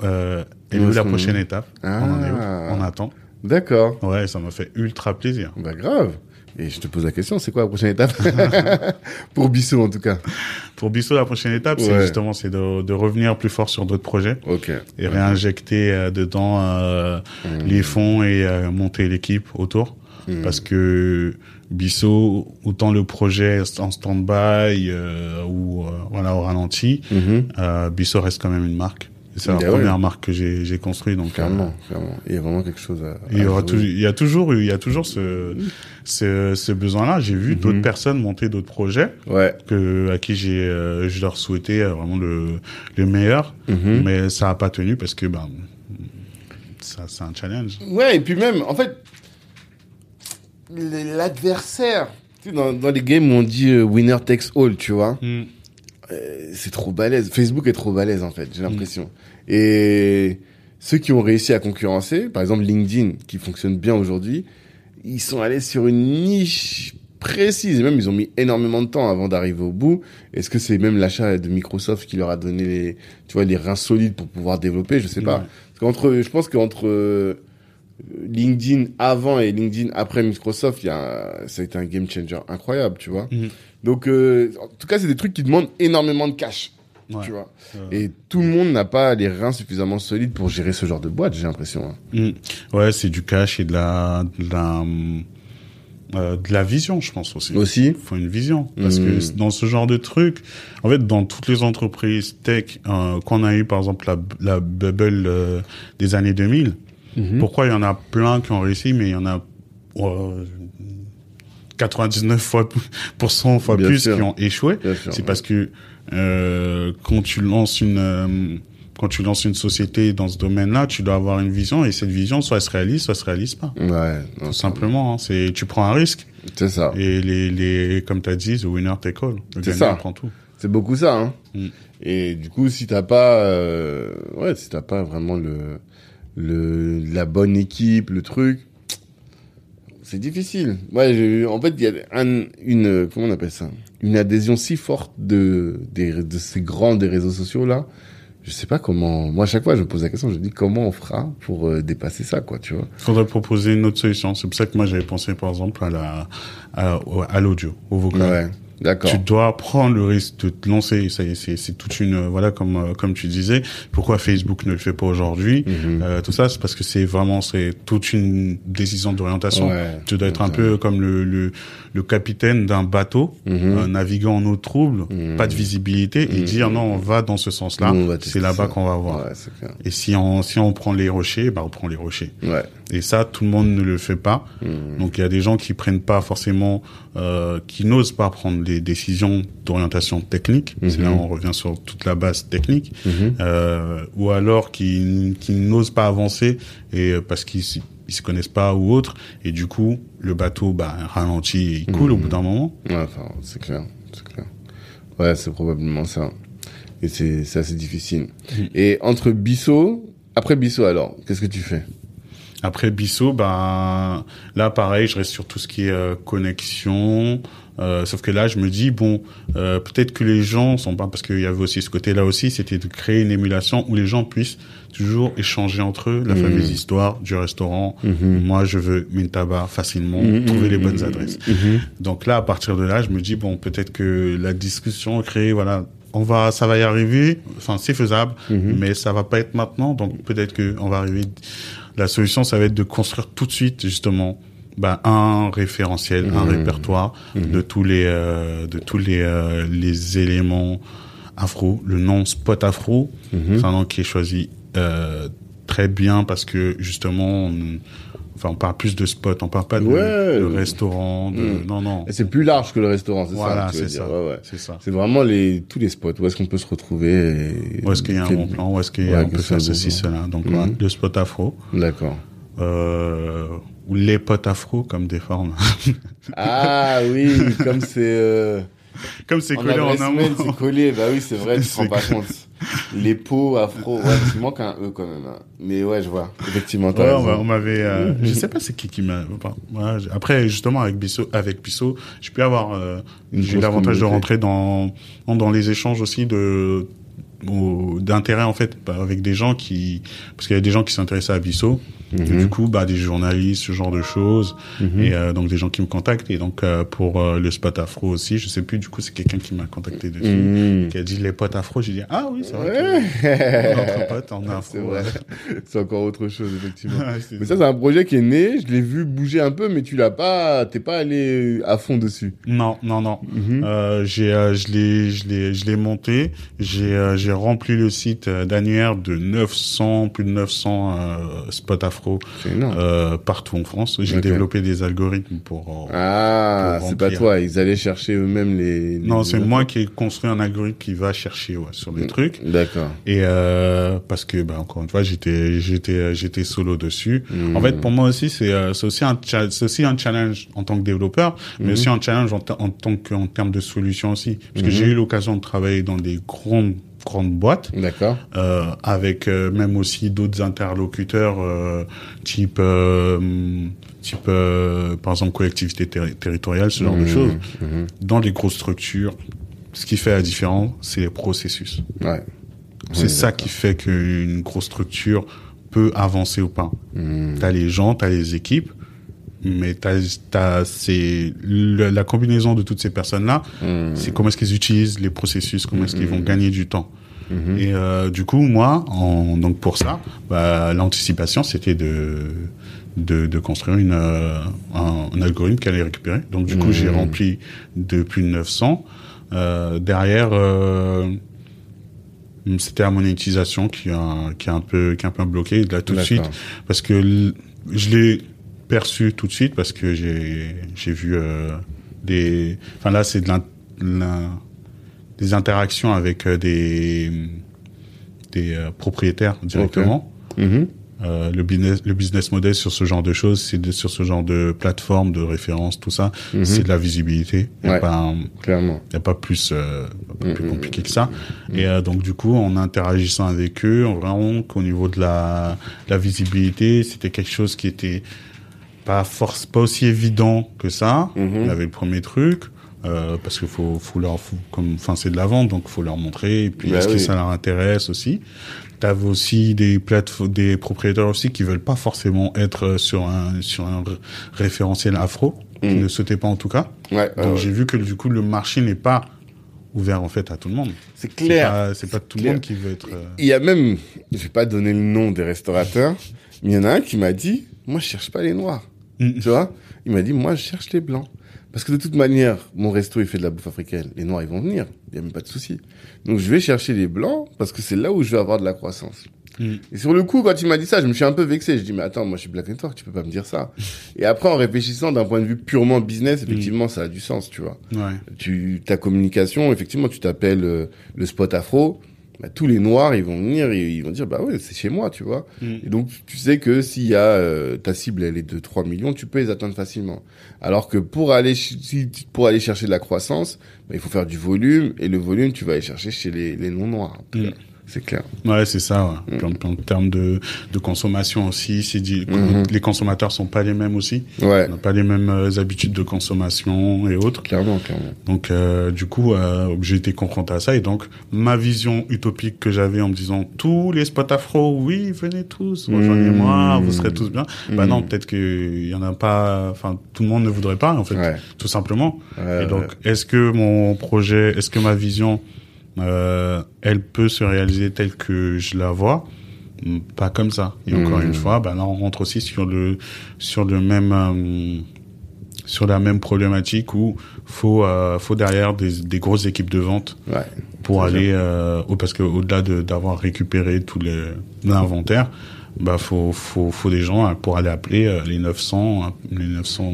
S2: euh, elle est la prochaine étape?
S1: Ah.
S2: On en est où? On attend.
S1: D'accord.
S2: Ouais, ça m'a fait ultra plaisir.
S1: Bah grave. Et je te pose la question, c'est quoi la prochaine étape Pour Bissot en tout cas.
S2: Pour Bissot, la prochaine étape, c'est justement c'est de, de revenir plus fort sur d'autres projets
S1: Ok.
S2: et réinjecter euh, dedans euh,
S1: Mhm.
S2: les fonds et euh, monter l'équipe autour.
S1: Mhm.
S2: Parce que Bissot, autant le projet est en stand-by euh, ou euh, voilà au ralenti,
S1: Mhm.
S2: euh, Bissot reste quand même une marque. C'est la
S1: ouais.
S2: première marque que j'ai construite. Donc,
S1: Clairement, clairement. Il y a vraiment quelque chose à.
S2: euh, il y aura toujours, il y a toujours, eu- il y a toujours ce, ce, ce besoin-là. J'ai vu
S1: Mhm.
S2: d'autres personnes monter d'autres projets
S1: Ouais.
S2: que à qui j'ai, euh, je leur souhaitais euh, vraiment le, le meilleur,
S1: Mhm.
S2: mais ça a pas tenu parce que ben, ça, c'est un challenge.
S1: Ouais, et puis même, en fait, l'adversaire. Tu sais, dans, dans les games on dit euh, winner takes all, tu vois, euh, c'est trop balèze. Facebook est trop balèze, en fait, j'ai l'impression. Et ceux qui ont réussi à concurrencer, par exemple LinkedIn, qui fonctionne bien aujourd'hui, ils sont allés sur une niche précise. Et même, ils ont mis énormément de temps avant d'arriver au bout. Est-ce que c'est même l'achat de Microsoft qui leur a donné les, tu vois, les reins solides pour pouvoir développer? Je sais pas.
S2: Ouais.
S1: Parce qu'entre, je pense qu'entre euh, LinkedIn avant et LinkedIn après Microsoft, il y a, ça a été un game changer incroyable, tu vois.
S2: Mhm.
S1: Donc, euh, en tout cas, c'est des trucs qui demandent énormément de cash,
S2: Ouais.
S1: tu vois. Et tout le monde n'a pas les reins suffisamment solides pour gérer ce genre de boîte, j'ai l'impression. hein.
S2: Mm. Ouais, c'est du cash et de la, de la, euh, de la vision, je pense aussi.
S1: Aussi.
S2: Il faut une vision. Parce
S1: Mm.
S2: que dans ce genre de truc, en fait, dans toutes les entreprises tech euh, qu'on a eu, par exemple, la, la bubble euh, des années 2000,
S1: Mhm.
S2: pourquoi il y en a plein qui ont réussi, mais il y en a 99 fois, pour cent fois
S1: Bien
S2: plus
S1: sûr.
S2: qui ont échoué c'est
S1: ouais.
S2: parce que euh, quand tu lances une euh, quand tu lances une société dans ce domaine-là, tu dois avoir une vision et cette vision soit elle se réalise, soit elle se réalise pas.
S1: Ouais,
S2: Tout simplement, hein. c'est tu prends un risque
S1: c'est ça.
S2: et les les comme tu as dit, the winner take all. Le
S1: C'est
S2: gagnant
S1: ça.
S2: prend tout.
S1: C'est beaucoup ça, hein.
S2: Mm.
S1: Et du coup, si t'as pas, euh, ouais, si t'as pas vraiment le, le, la bonne équipe, le truc, c'est difficile. Ouais, j'ai- en fait, il y a un, une, comment on appelle ça, une adhésion si forte de, des, de ces grands des réseaux sociaux là. Je sais pas comment. Moi, à chaque fois, je me pose la question. Je dis comment on fera pour euh, dépasser ça, quoi, tu vois?
S2: Faudrait proposer une autre solution. C'est pour ça que moi j'avais pensé par exemple à la à, à l'audio, au vocal.
S1: Ouais.
S2: Tu dois prendre le risque de te lancer. C'est toute une, euh, voilà, comme, euh, comme tu disais. Pourquoi Facebook ne le fait pas aujourd'hui?
S1: Mhm.
S2: Euh, tout ça, c'est parce que c'est vraiment, c'est toute une décision d'orientation.
S1: Ouais.
S2: Tu dois être un peu comme le, le, le capitaine d'un bateau,
S1: Mhm.
S2: euh, naviguant en eau trouble,
S1: Mhm.
S2: pas de visibilité, et
S1: Mhm.
S2: dire non, on va dans ce sens-là. C'est là-bas qu'on va voir.
S1: Ouais.
S2: Et si on, si on prend les rochers, bah, on prend les rochers.
S1: Ouais.
S2: Et ça, tout le monde ne le fait pas. Donc il y a des gens qui prennent pas forcément, euh, qui n'osent pas prendre des décisions d'orientation technique. C'est là où on revient sur toute la base technique, euh, ou alors qui, qui n'osent pas avancer et euh, parce qu'ils ils se connaissent pas ou autre. Et du coup, le bateau bah, ralentit et il coule au bout d'un moment.
S1: Ouais, enfin, c'est clair, c'est clair. Ouais, c'est probablement ça. Et c'est, c'est assez difficile. Et entre Bissot, après Bissot alors, qu'est-ce que tu fais?
S2: Après Bissot, bah là pareil, je reste sur tout ce qui est euh, connexion. Euh, sauf que là, je me dis bon, euh, peut-être que les gens sont pas parce qu'il y avait aussi ce côté-là aussi, c'était de créer une émulation où les gens puissent toujours échanger entre eux la
S1: Mhm.
S2: fameuse histoire du restaurant.
S1: Mhm.
S2: Moi, je veux mille tabac facilement,
S1: Mhm,
S2: trouver les bonnes adresses.
S1: mhm.
S2: Donc là, à partir de là, je me dis bon, peut-être que la discussion créée, voilà, on va, ça va y arriver. Enfin, c'est faisable, mais ça va pas être maintenant. Donc peut-être que on va arriver. La solution, ça va être de construire tout de suite justement bah, un référentiel, un
S1: Mhm.
S2: répertoire
S1: Mhm.
S2: de tous les euh, de tous les euh, les éléments afro. Le nom spot afro,
S1: Mhm.
S2: c'est un nom qui est choisi euh, très bien parce que justement, on, enfin, on parle plus de spot, on parle pas de,
S1: Ouais.
S2: de restaurant, de, non non.
S1: Et c'est plus large que le restaurant, c'est
S2: Voilà,
S1: ça
S2: c'est ça.
S1: Ouais, ouais.
S2: C'est ça.
S1: C'est vraiment les, tous les spots. Où est-ce qu'on peut se retrouver et...
S2: Où est-ce qu'il y a un bon plan Où est-ce qu'il y a, on
S1: que
S2: peut faire ceci, cela Donc, le spot afro.
S1: D'accord.
S2: Euh, ou les potes afro, comme des formes.
S1: Ah oui, comme c'est... Euh...
S2: comme c'est collé en
S1: mail, c'est collé. Bah oui, c'est vrai, tu te rends pas compte. Les peaux afro, ouais, il manque un E quand même. hein. Mais ouais, je vois. Effectivement,
S2: Ouais, on m'avait, euh, je sais pas c'est qui qui m'a. enfin, après, justement, avec Bissot, avec Bissot, j'ai pu avoir, euh, j'ai eu l'avantage de rentrer dans, dans les échanges aussi de d'intérêt en fait bah, avec des gens qui parce qu'il y a des gens qui s'intéressaient à Bissot
S1: Mhm.
S2: du coup bah des journalistes ce genre de choses
S1: Mhm.
S2: et euh, donc des gens qui me contactent et donc euh, pour euh, le spot afro aussi je sais plus du coup c'est quelqu'un qui m'a contacté dessus
S1: Mhm.
S2: qui a dit les potes afro j'ai dit ah oui c'est vrai
S1: Ouais.
S2: que en afro
S1: C'est encore autre chose, effectivement.
S2: Ouais,
S1: Mais ça, c'est un projet qui est né. Je l'ai vu bouger un peu, mais tu l'as pas, t'es pas allé à fond dessus.
S2: non non non j'ai, je l'ai, je l'ai, je l'ai monté. J'ai, j'ai rempli le site euh, d'annuaire de 900, plus de 900 euh, spots afro euh, partout en France. J'ai développé des algorithmes pour.
S1: ah, c'est pas toi. Ils allaient chercher eux-mêmes les.
S2: non,
S1: les-
S2: c'est moi qui ai construit un algorithme qui va chercher ouais, sur des trucs.
S1: D'accord.
S2: Et euh, parce que, bah, encore une fois, j'étais, j'étais, j'étais solo dessus. En fait, pour moi aussi, c'est, aussi un, c'est aussi un challenge en tant que développeur, mais aussi un challenge en, en tant que, en termes de solution aussi. Parce que
S1: Mhm.
S2: j'ai eu l'occasion de travailler dans des grandes, grande boîte.
S1: D'accord.
S2: Euh, avec euh, même aussi d'autres interlocuteurs euh, type type par exemple collectivité terri- territoriale ce genre de
S1: Mhm,
S2: choses
S1: mhm.
S2: dans les grosses structures ce qui fait la différence c'est les processus
S1: Ouais.
S2: c'est
S1: Oui,
S2: ça qui fait qu'une grosse structure peut avancer ou pas
S1: Mhm.
S2: t'as les gens t'as les équipes mais t'as c'est la combinaison de toutes ces personnes là
S1: Mhm.
S2: c'est comment est-ce qu'ils utilisent les processus comment est-ce qu'ils vont gagner du temps
S1: Mhm.
S2: et euh, du coup, moi, en, donc pour ça, bah, l'anticipation, c'était de, de, de construire une, euh, un, un algorithme qui allait récupérer. Donc du coup,
S1: Mhm.
S2: j'ai rempli de plus de 900. Euh, derrière, euh, c'était la monétisation qui a, qui a un peu, qui a un peu bloqué là tout de suite, parce que je l'ai perçu tout de suite parce que j'ai, j'ai vu euh, des, enfin là, c'est de l'in- des interactions avec euh, des des euh, propriétaires directement.
S1: Mhm.
S2: Euh, le business le business model sur ce genre de choses, c'est sur ce genre de plateforme, de référence, tout ça,
S1: Mhm.
S2: c'est de la visibilité. Il n'y a,
S1: Ouais.
S2: pas un-
S1: Clairement.
S2: y a pas plus euh, pas plus
S1: Mhm.
S2: compliqué que ça. Et euh, donc du coup, en interagissant avec eux, on vraiment qu'au niveau de la la visibilité, c'était quelque chose qui était pas force pas aussi évident que ça. Il y avait le premier truc. Euh, parce qu'il faut, faut leur, faut- comme, enfin, c'est de la vente, donc faut leur montrer. Et puis,
S1: Bah
S2: est-ce que ça leur intéresse aussi? T'avais aussi des plateformes, des propriétaires aussi qui veulent pas forcément être sur un sur un référentiel afro, qui
S1: Mhm.
S2: ne sautaient pas en tout cas.
S1: Ouais.
S2: Donc
S1: ouais,
S2: j'ai vu que du coup le marché n'est pas ouvert en fait à tout le monde.
S1: C'est clair.
S2: pas, c'est pas tout le monde qui veut être. euh,
S1: Il y a même, je vais pas donner le nom des restaurateurs, mais il y en a un qui m'a dit, moi je cherche pas les noirs.
S2: Mm.
S1: Tu vois? Il m'a dit, moi je cherche les blancs. Parce que de toute manière, mon resto il fait de la bouffe africaine. Les noirs ils vont venir, il y a même pas de souci. Donc je vais chercher les blancs parce que c'est là où je vais avoir de la croissance.
S2: Mm.
S1: Et sur le coup, quand il m'a dit ça, je me suis un peu vexé. Je dis, mais attends, moi je suis Black Network, tu peux pas me dire ça. Et après, en réfléchissant d'un point de vue purement business, effectivement, ça a du sens, tu vois
S2: Ouais.
S1: tu ta communication effectivement tu t'appelles euh, le spot afro bah, tous les noirs ils vont venir et ils vont dire bah ouais c'est chez moi tu vois
S2: Mm.
S1: et donc tu sais que s'il y a euh, ta cible elle est de 3 millions tu peux les atteindre facilement alors que pour aller si- pour aller chercher de la croissance bah, il faut faire du volume et le volume tu vas aller chercher chez les, les non noirs. C'est clair
S2: Ouais, c'est ça. Ouais.
S1: Mm.
S2: En, termes de, de consommation aussi, c'est dit,
S1: Mhm.
S2: les consommateurs sont pas les mêmes aussi.
S1: ouais
S2: On n'a pas les mêmes euh, habitudes de consommation et autres.
S1: clairement clairement
S2: Donc euh, du coup, euh, j'ai été confronté à ça et donc ma vision utopique que j'avais en me disant tous les spots afro, oui, venez tous, rejoignez-moi,
S1: Mmh.
S2: vous serez tous bien. Bah
S1: Mmh.
S2: non, peut-être que y en a pas, enfin tout le monde ne voudrait pas en fait,
S1: ouais,
S2: tout simplement.
S1: ouais,
S2: et donc, est-ce que mon projet, est-ce que ma vision, euh, elle peut se réaliser telle que je la vois Hmm, Pas comme ça. Et encore
S1: Mmh.
S2: une fois, bah là, on rentre aussi sur le sur le même euh, sur la même problématique où faut euh, faut derrière des, des grosses équipes de vente
S1: ouais.
S2: pour aller euh, au- parce que au-delà de d'avoir récupéré tout l'inventaire bah faut faut faut des gens hein, pour aller appeler euh, les 900 hein, les 900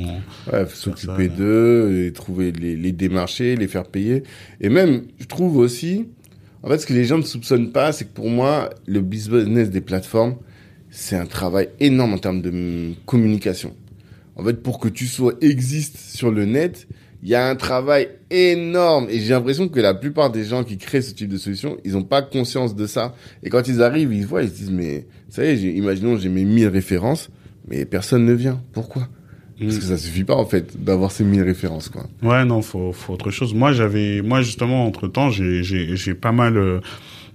S1: Ouais, s'occuper d'eux, et trouver les, les démarcher, les faire payer. Et même, je trouve aussi, en fait, ce que les gens ne soupçonnent pas, c'est que pour moi, le business des plateformes, c'est un travail énorme en termes de communication. En fait, pour que tu sois existe sur le net, il y a un travail énorme. Et j'ai l'impression que la plupart des gens qui créent ce type de solution, ils n'ont pas conscience de ça. Et quand ils arrivent, ils voient, ils se disent, mais, ça y est, j'ai- imaginons, j'ai mes 1000 références, mais personne ne vient. Pourquoi? Parce que ça suffit pas, en fait, d'avoir ces 1000 références, quoi.
S2: Ouais, non, faut, faut autre chose. Moi, j'avais, moi justement, entre temps, j'ai, j'ai, j'ai pas mal euh,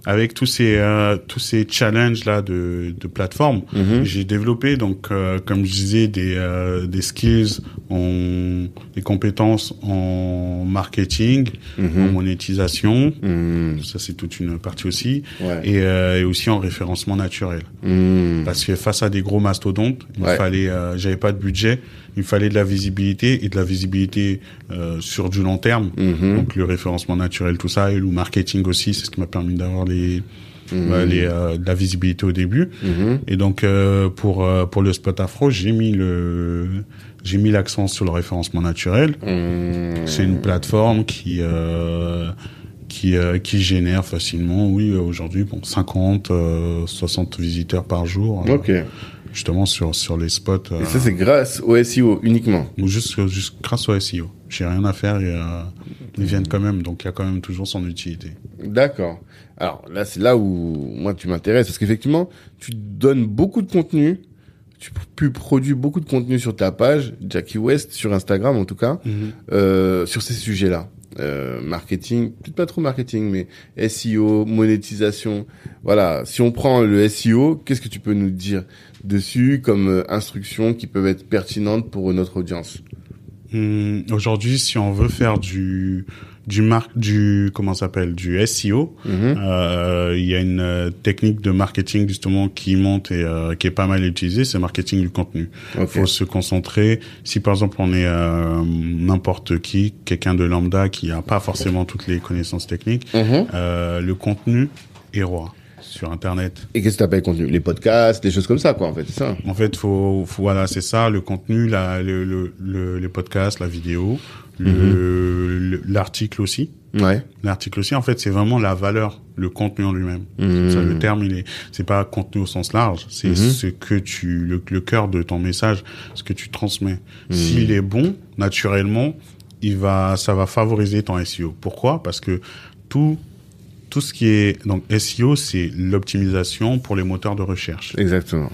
S2: avec tous ces, euh, tous ces challenges là de, de plateforme.
S1: Mhm.
S2: J'ai développé donc, euh, comme je disais, des, euh, des skills, en, des compétences en marketing, en
S1: Mhm.
S2: monétisation.
S1: Mhm.
S2: Ça, c'est toute une partie aussi,
S1: Ouais.
S2: et, et aussi en référencement naturel. Parce que face à des gros mastodontes, il
S1: Ouais.
S2: fallait, j'avais pas de budget, il fallait de la visibilité et de la visibilité euh, sur du long terme.
S1: Mhm.
S2: Donc le référencement naturel, tout ça, et le marketing aussi, c'est ce qui m'a permis d'avoir les,
S1: Mhm.
S2: les euh, de la visibilité au début.
S1: Mhm.
S2: Et donc euh, pour euh, pour le spot afro, j'ai mis le j'ai mis l'accent sur le référencement naturel. C'est une plateforme qui qui qui génère facilement, oui, aujourd'hui, bon, 50, euh, 60 visiteurs par jour,
S1: Ok. Et
S2: justement sur sur les spots. euh,
S1: ça, c'est grâce au SEO uniquement.
S2: ou juste juste grâce au SEO. J'ai rien à faire et euh, ils viennent quand même, donc il y a quand même toujours son utilité.
S1: D'accord. Alors là, c'est là où moi tu m'intéresses parce qu'effectivement, tu donnes beaucoup de contenu, tu, tu produis beaucoup de contenu sur ta page, Jackie West, sur Instagram en tout cas, euh, sur ces sujets-là. Euh, marketing, peut-être pas trop marketing, mais SEO, monétisation. Voilà, si on prend le SEO, qu'est-ce que tu peux nous dire? Dessus comme euh, instructions qui peuvent être pertinentes pour notre audience
S2: Hum, Aujourd'hui, si on veut faire du du mar du comment s'appelle du SEO,
S1: Mhm.
S2: euh, il y a une euh, technique de marketing justement qui monte et euh, qui est pas mal utilisée, c'est marketing du contenu.
S1: Ok.
S2: faut se concentrer. Si par exemple on est euh, n'importe qui, quelqu'un de lambda qui a pas forcément toutes les connaissances techniques, euh, le contenu est roi sur Internet.
S1: Et qu'est-ce que tu appelles contenu? Les podcasts, des choses comme ça, quoi, en fait, c'est ça
S2: En fait, faut, faut voilà, c'est ça, le contenu, la, le, le, le- les podcasts, la vidéo, le- l'article aussi.
S1: Ouais.
S2: L'article aussi, en fait, c'est vraiment la valeur, le contenu en lui-même.
S1: Mhm.
S2: Ça, le terme, il est, c'est pas contenu au sens large, c'est
S1: Mhm.
S2: ce que tu, le, le cœur de ton message, ce que tu transmets.
S1: Mhm.
S2: S'il est bon, naturellement, il va, ça va favoriser ton SEO. Pourquoi? Parce que tout, tout ce qui est, donc SEO, c'est l'optimisation pour les moteurs de recherche.
S1: Exactement.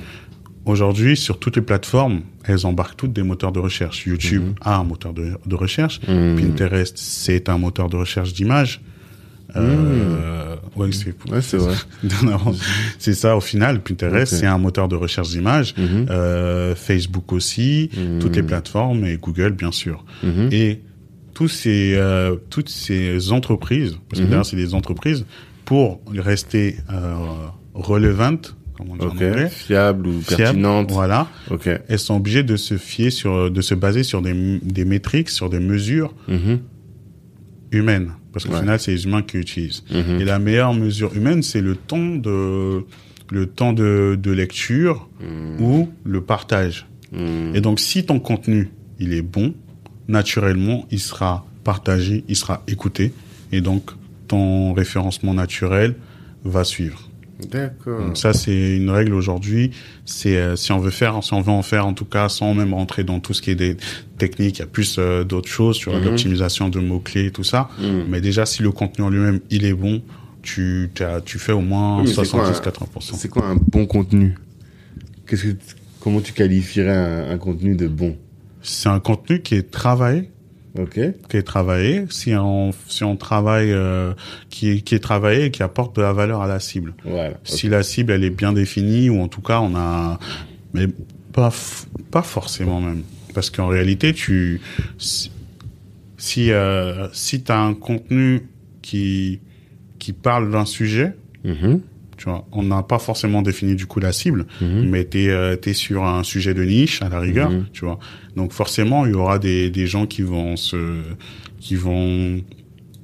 S2: Aujourd'hui, sur toutes les plateformes, elles embarquent toutes des moteurs de recherche. YouTube a un moteur de, de recherche.
S1: Mhm.
S2: Pinterest, c'est un moteur de recherche d'images. Euh, ouais, c'est
S1: Ouais, c'est vrai.
S2: C'est ça au final. Pinterest, c'est un moteur de recherche d'images.
S1: Mhm.
S2: Euh, Facebook aussi,
S1: Mhm.
S2: toutes les plateformes et Google bien sûr.
S1: Mhm.
S2: Et tous ces, euh, toutes ces entreprises, parce que
S1: Mhm.
S2: derrière c'est des entreprises, pour rester euh, relevantes, comme on dit en
S1: Ok.
S2: anglais,
S1: Fiable ou
S2: fiables,
S1: pertinente.
S2: voilà,
S1: Ok.
S2: elles sont obligées de se fier sur, de se baser sur des, des métriques, sur des mesures
S1: Mhm.
S2: humaines, parce qu'au
S1: Ouais.
S2: final c'est les humains qui utilisent.
S1: Mhm.
S2: Et la meilleure mesure humaine, c'est le temps de le temps de, de lecture ou le partage.
S1: Mhm.
S2: Et donc, si ton contenu il est bon, naturellement, il sera partagé, il sera écouté, et donc ton référencement naturel va suivre.
S1: D'accord.
S2: Donc ça, c'est une règle aujourd'hui. C'est euh, si on veut faire, si on veut en faire, en tout cas, sans même rentrer dans tout ce qui est des techniques, il y a plus euh, d'autres choses sur
S1: Mhm.
S2: l'optimisation de mots clés, et tout ça.
S1: Mhm.
S2: Mais déjà, si le contenu en lui-même il est bon, tu t'as- tu fais au moins
S1: Oui, mais c'est quoi,
S2: 70-80%.
S1: C'est quoi un bon contenu? Qu'est-ce que comment tu qualifierais un, un contenu de bon?
S2: C'est un contenu qui est travaillé,
S1: Ok.
S2: qui est travaillé. Si on si on travaille, euh, qui qui est travaillé et qui apporte de la valeur à la cible.
S1: Voilà.
S2: Si la cible elle est bien définie ou en tout cas on a mais pas pas forcément même parce qu'en réalité tu si euh, si tu as un contenu qui qui parle d'un sujet,
S1: Mhm.
S2: Tu vois, on n'a pas forcément défini du coup la cible,
S1: Mhm.
S2: mais tu es, sur un sujet de niche à la rigueur,
S1: Mhm.
S2: tu vois. Donc forcément, il y aura des, des gens qui vont se qui vont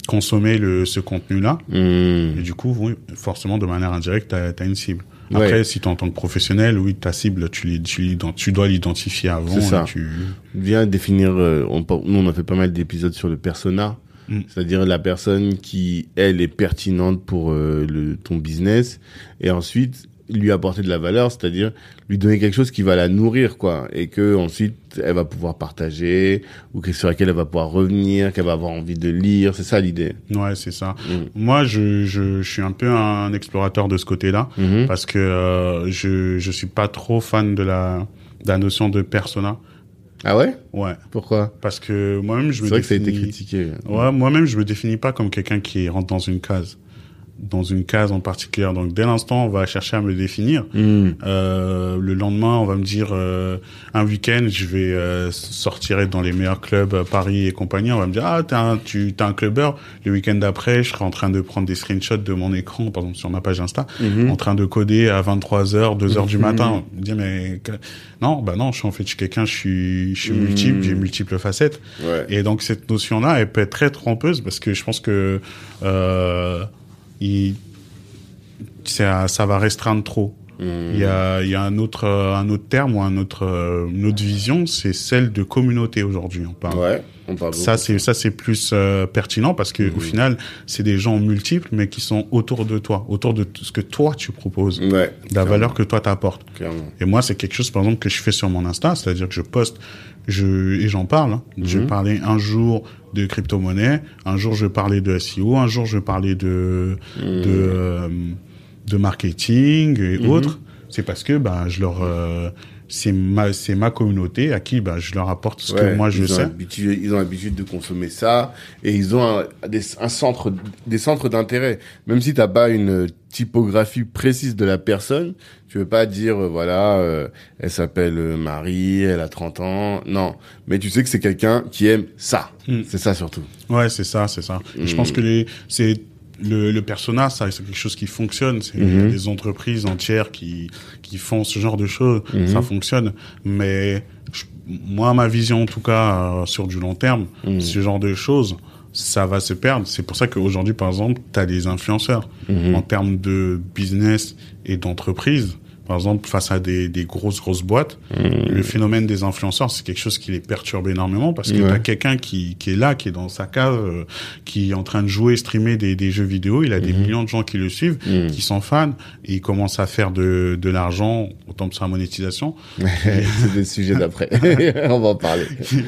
S2: consommer le ce contenu-là
S1: Mhm.
S2: et du coup, oui, forcément, de manière indirecte, tu as, une cible. Après,
S1: Ouais.
S2: si tu en tant que professionnel, oui, ta cible, tu, tu, tu dois l'identifier avant.
S1: C'est ça.
S2: Tu...
S1: Bien définir. euh, on, nous, on a fait pas mal d'épisodes sur le persona,
S2: Mm.
S1: c'est-à-dire la personne qui elle est pertinente pour euh, le ton business, et ensuite lui apporter de la valeur, c'est-à-dire lui donner quelque chose qui va la nourrir, quoi, et que ensuite elle va pouvoir partager ou que sur laquelle elle va pouvoir revenir, qu'elle va avoir envie de lire. C'est ça l'idée.
S2: Ouais, c'est ça.
S1: Mm.
S2: Moi, je, je, je suis un peu un explorateur de ce côté-là
S1: Mhm.
S2: parce que euh, je je suis pas trop fan de la, de la notion de persona.
S1: Ah ouais?
S2: Ouais,
S1: Pourquoi?
S2: Parce que moi-même, je
S1: C'est
S2: me
S1: vrai que ça a été critiqué.
S2: Ouais, moi-même, je me définis pas comme quelqu'un qui rentre dans une case, dans une case en particulier. Donc, dès l'instant, on va chercher à me définir.
S1: Mhm.
S2: Euh, le lendemain, on va me dire euh, un week-end, je vais euh, sortir dans les meilleurs clubs à Paris et compagnie. On va me dire ah t'es un, tu t'es un clubbeur. Le week-end d'après, je serai en train de prendre des screenshots de mon écran, par exemple sur ma page Insta,
S1: Mhm.
S2: en train de coder à 23 h 2 h du
S1: Mhm.
S2: matin. On me dit mais non, bah non, je suis en fait je suis quelqu'un, je suis je suis
S1: Mhm.
S2: multiple, j'ai multiples facettes.
S1: Ouais.
S2: Et donc cette notion-là, elle peut être très trompeuse parce que je pense que euh, il, ça, ça va restreindre trop. Il y a, il y a un autre, un autre terme ou un autre, une autre vision, c'est celle de communauté aujourd'hui. On parle.
S1: Ouais, on parle
S2: Ça c'est ça c'est plus euh, pertinent parce que au final c'est des gens multiples mais qui sont autour de toi, autour de ce que toi tu proposes,
S1: Ouais,
S2: de la
S1: clairement,
S2: valeur que toi t'apportes.
S1: Clairement.
S2: Et moi c'est quelque chose par exemple que je fais sur mon Insta, c'est-à-dire que je poste, je et j'en parle. hein. Je vais parler un jour de crypto-monnaie, un jour je parler de SEO, un jour je parler de de euh, de marketing et autres. C'est parce que bah je leur euh, c'est ma c'est ma communauté à qui bah je leur apporte ce
S1: Ouais,
S2: que moi je
S1: ils ont
S2: sais.
S1: l'habitude- ils ont l'habitude de consommer ça et ils ont un, des, un centre, des centres d'intérêt. Même si t'as pas une typographie précise de la personne, tu veux pas dire euh, voilà, euh, elle s'appelle euh, Marie, elle a 30 ans. Non, mais tu sais que c'est quelqu'un qui aime ça.
S2: Mm.
S1: C'est ça surtout.
S2: Ouais, c'est ça, c'est ça. Je pense que les, c'est le, le persona, ça, c'est quelque chose qui fonctionne. C'est
S1: Mhm.
S2: des entreprises entières qui qui font ce genre de choses.
S1: Mhm.
S2: Ça fonctionne. Mais je- moi, ma vision, en tout cas, euh, sur du long terme,
S1: Mhm.
S2: ce genre de choses, ça va se perdre. C'est pour ça qu'aujourd'hui, par exemple, tu as des influenceurs en termes de business et d'entreprise. Par exemple, face à des, des grosses, grosses boîtes,
S1: Mhm.
S2: le phénomène des influenceurs, c'est quelque chose qui les perturbe énormément parce que
S1: Ouais.
S2: tu as quelqu'un qui, qui est là, qui est dans sa cave, euh, qui est en train de jouer, streamer des, des jeux vidéo. Il a des millions de gens qui le suivent,
S1: Mhm.
S2: qui sont fans, et il commence à faire de, de l'argent, autant de sa monétisation.
S1: c'est des sujets d'après. On va en parler.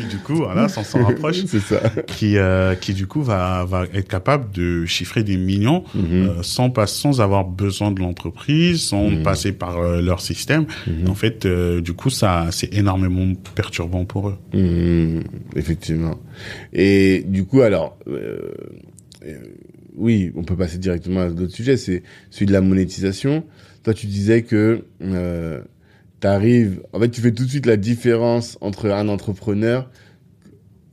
S2: du coup, voilà, ça s'en rapproche.
S1: C'est ça.
S2: qui, euh, qui du coup va, va être capable de chiffrer des millions euh, sans, pas, sans avoir besoin de l'entreprise, sans passer par euh, leur système.
S1: Mhm.
S2: En fait, euh, du coup, ça c'est énormément perturbant pour eux.
S1: Mmh, effectivement. Et du coup, alors, euh, oui, on peut passer directement à d'autres sujets. C'est celui de la monétisation. Toi, tu disais que euh, tu arrives, en fait, tu fais tout de suite la différence entre un entrepreneur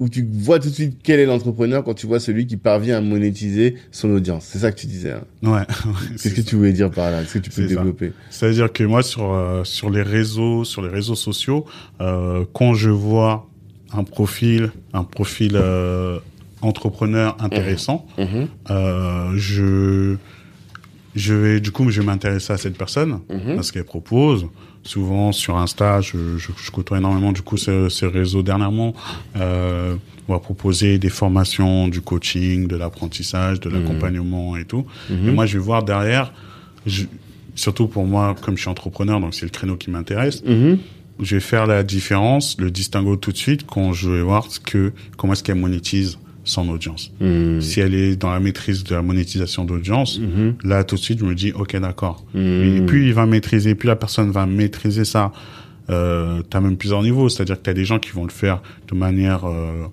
S1: où tu vois tout de suite quel est l'entrepreneur quand tu vois celui qui parvient à monétiser son audience. C'est ça que tu disais. Hein.
S2: Ouais.
S1: Qu'est-ce que tu voulais dire par là? Est-ce que tu peux développer?
S2: C'est-à-dire que moi, sur euh, sur les réseaux, sur les réseaux sociaux, euh, quand je vois un profil, un profil euh, entrepreneur intéressant,
S1: Mhm,
S2: euh, je je vais du coup je vais m'intéresser à cette personne
S1: mhm,
S2: à ce qu'elle propose. Souvent sur Insta, je, je, je côtoie énormément du coup ce, ce réseau dernièrement. Euh, on va proposer des formations, du coaching, de l'apprentissage, de
S1: Mhm.
S2: l'accompagnement et tout.
S1: mhm.
S2: Et moi, je vais voir derrière, je, surtout pour moi, comme je suis entrepreneur, donc c'est le créneau qui m'intéresse,
S1: Mhm,
S2: je vais faire la différence, le distinguo tout de suite quand je vais voir ce que, comment est-ce qu'elle monétise son audience.
S1: mhm,
S2: Si elle est dans la maîtrise de la monétisation d'audience,
S1: mhm,
S2: là tout de suite je me dis ok d'accord. Et
S1: mhm.
S2: plus il va maîtriser, plus la personne va maîtriser ça. Euh, t'as même plusieurs niveaux, c'est-à-dire que t'as des gens qui vont le faire de manière euh,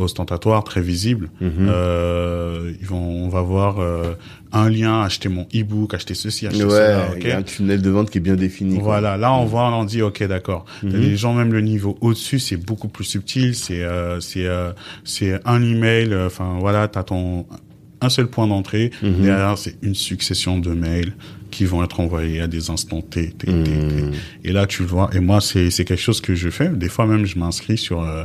S2: ostentatoire, très visible.
S1: Mhm.
S2: Euh, ils vont, on va voir euh, un lien, acheter mon e-book, acheter ceci, acheter
S1: Ouais,
S2: cela.
S1: il
S2: ok
S1: y a un tunnel de vente qui est bien défini. quoi.
S2: voilà, là on voit, on dit ok d'accord. T'as
S1: Mhm.
S2: gens même le niveau au-dessus, c'est beaucoup plus subtil, c'est euh, c'est c'est un email, enfin voilà, t'as ton un seul point d'entrée,
S1: Mhm.
S2: derrière c'est une succession de mails qui vont être envoyés à des instants T, T, T, T.
S1: Mhm.
S2: Et là tu le vois, et moi c'est c'est quelque chose que je fais. Des fois même je m'inscris sur euh,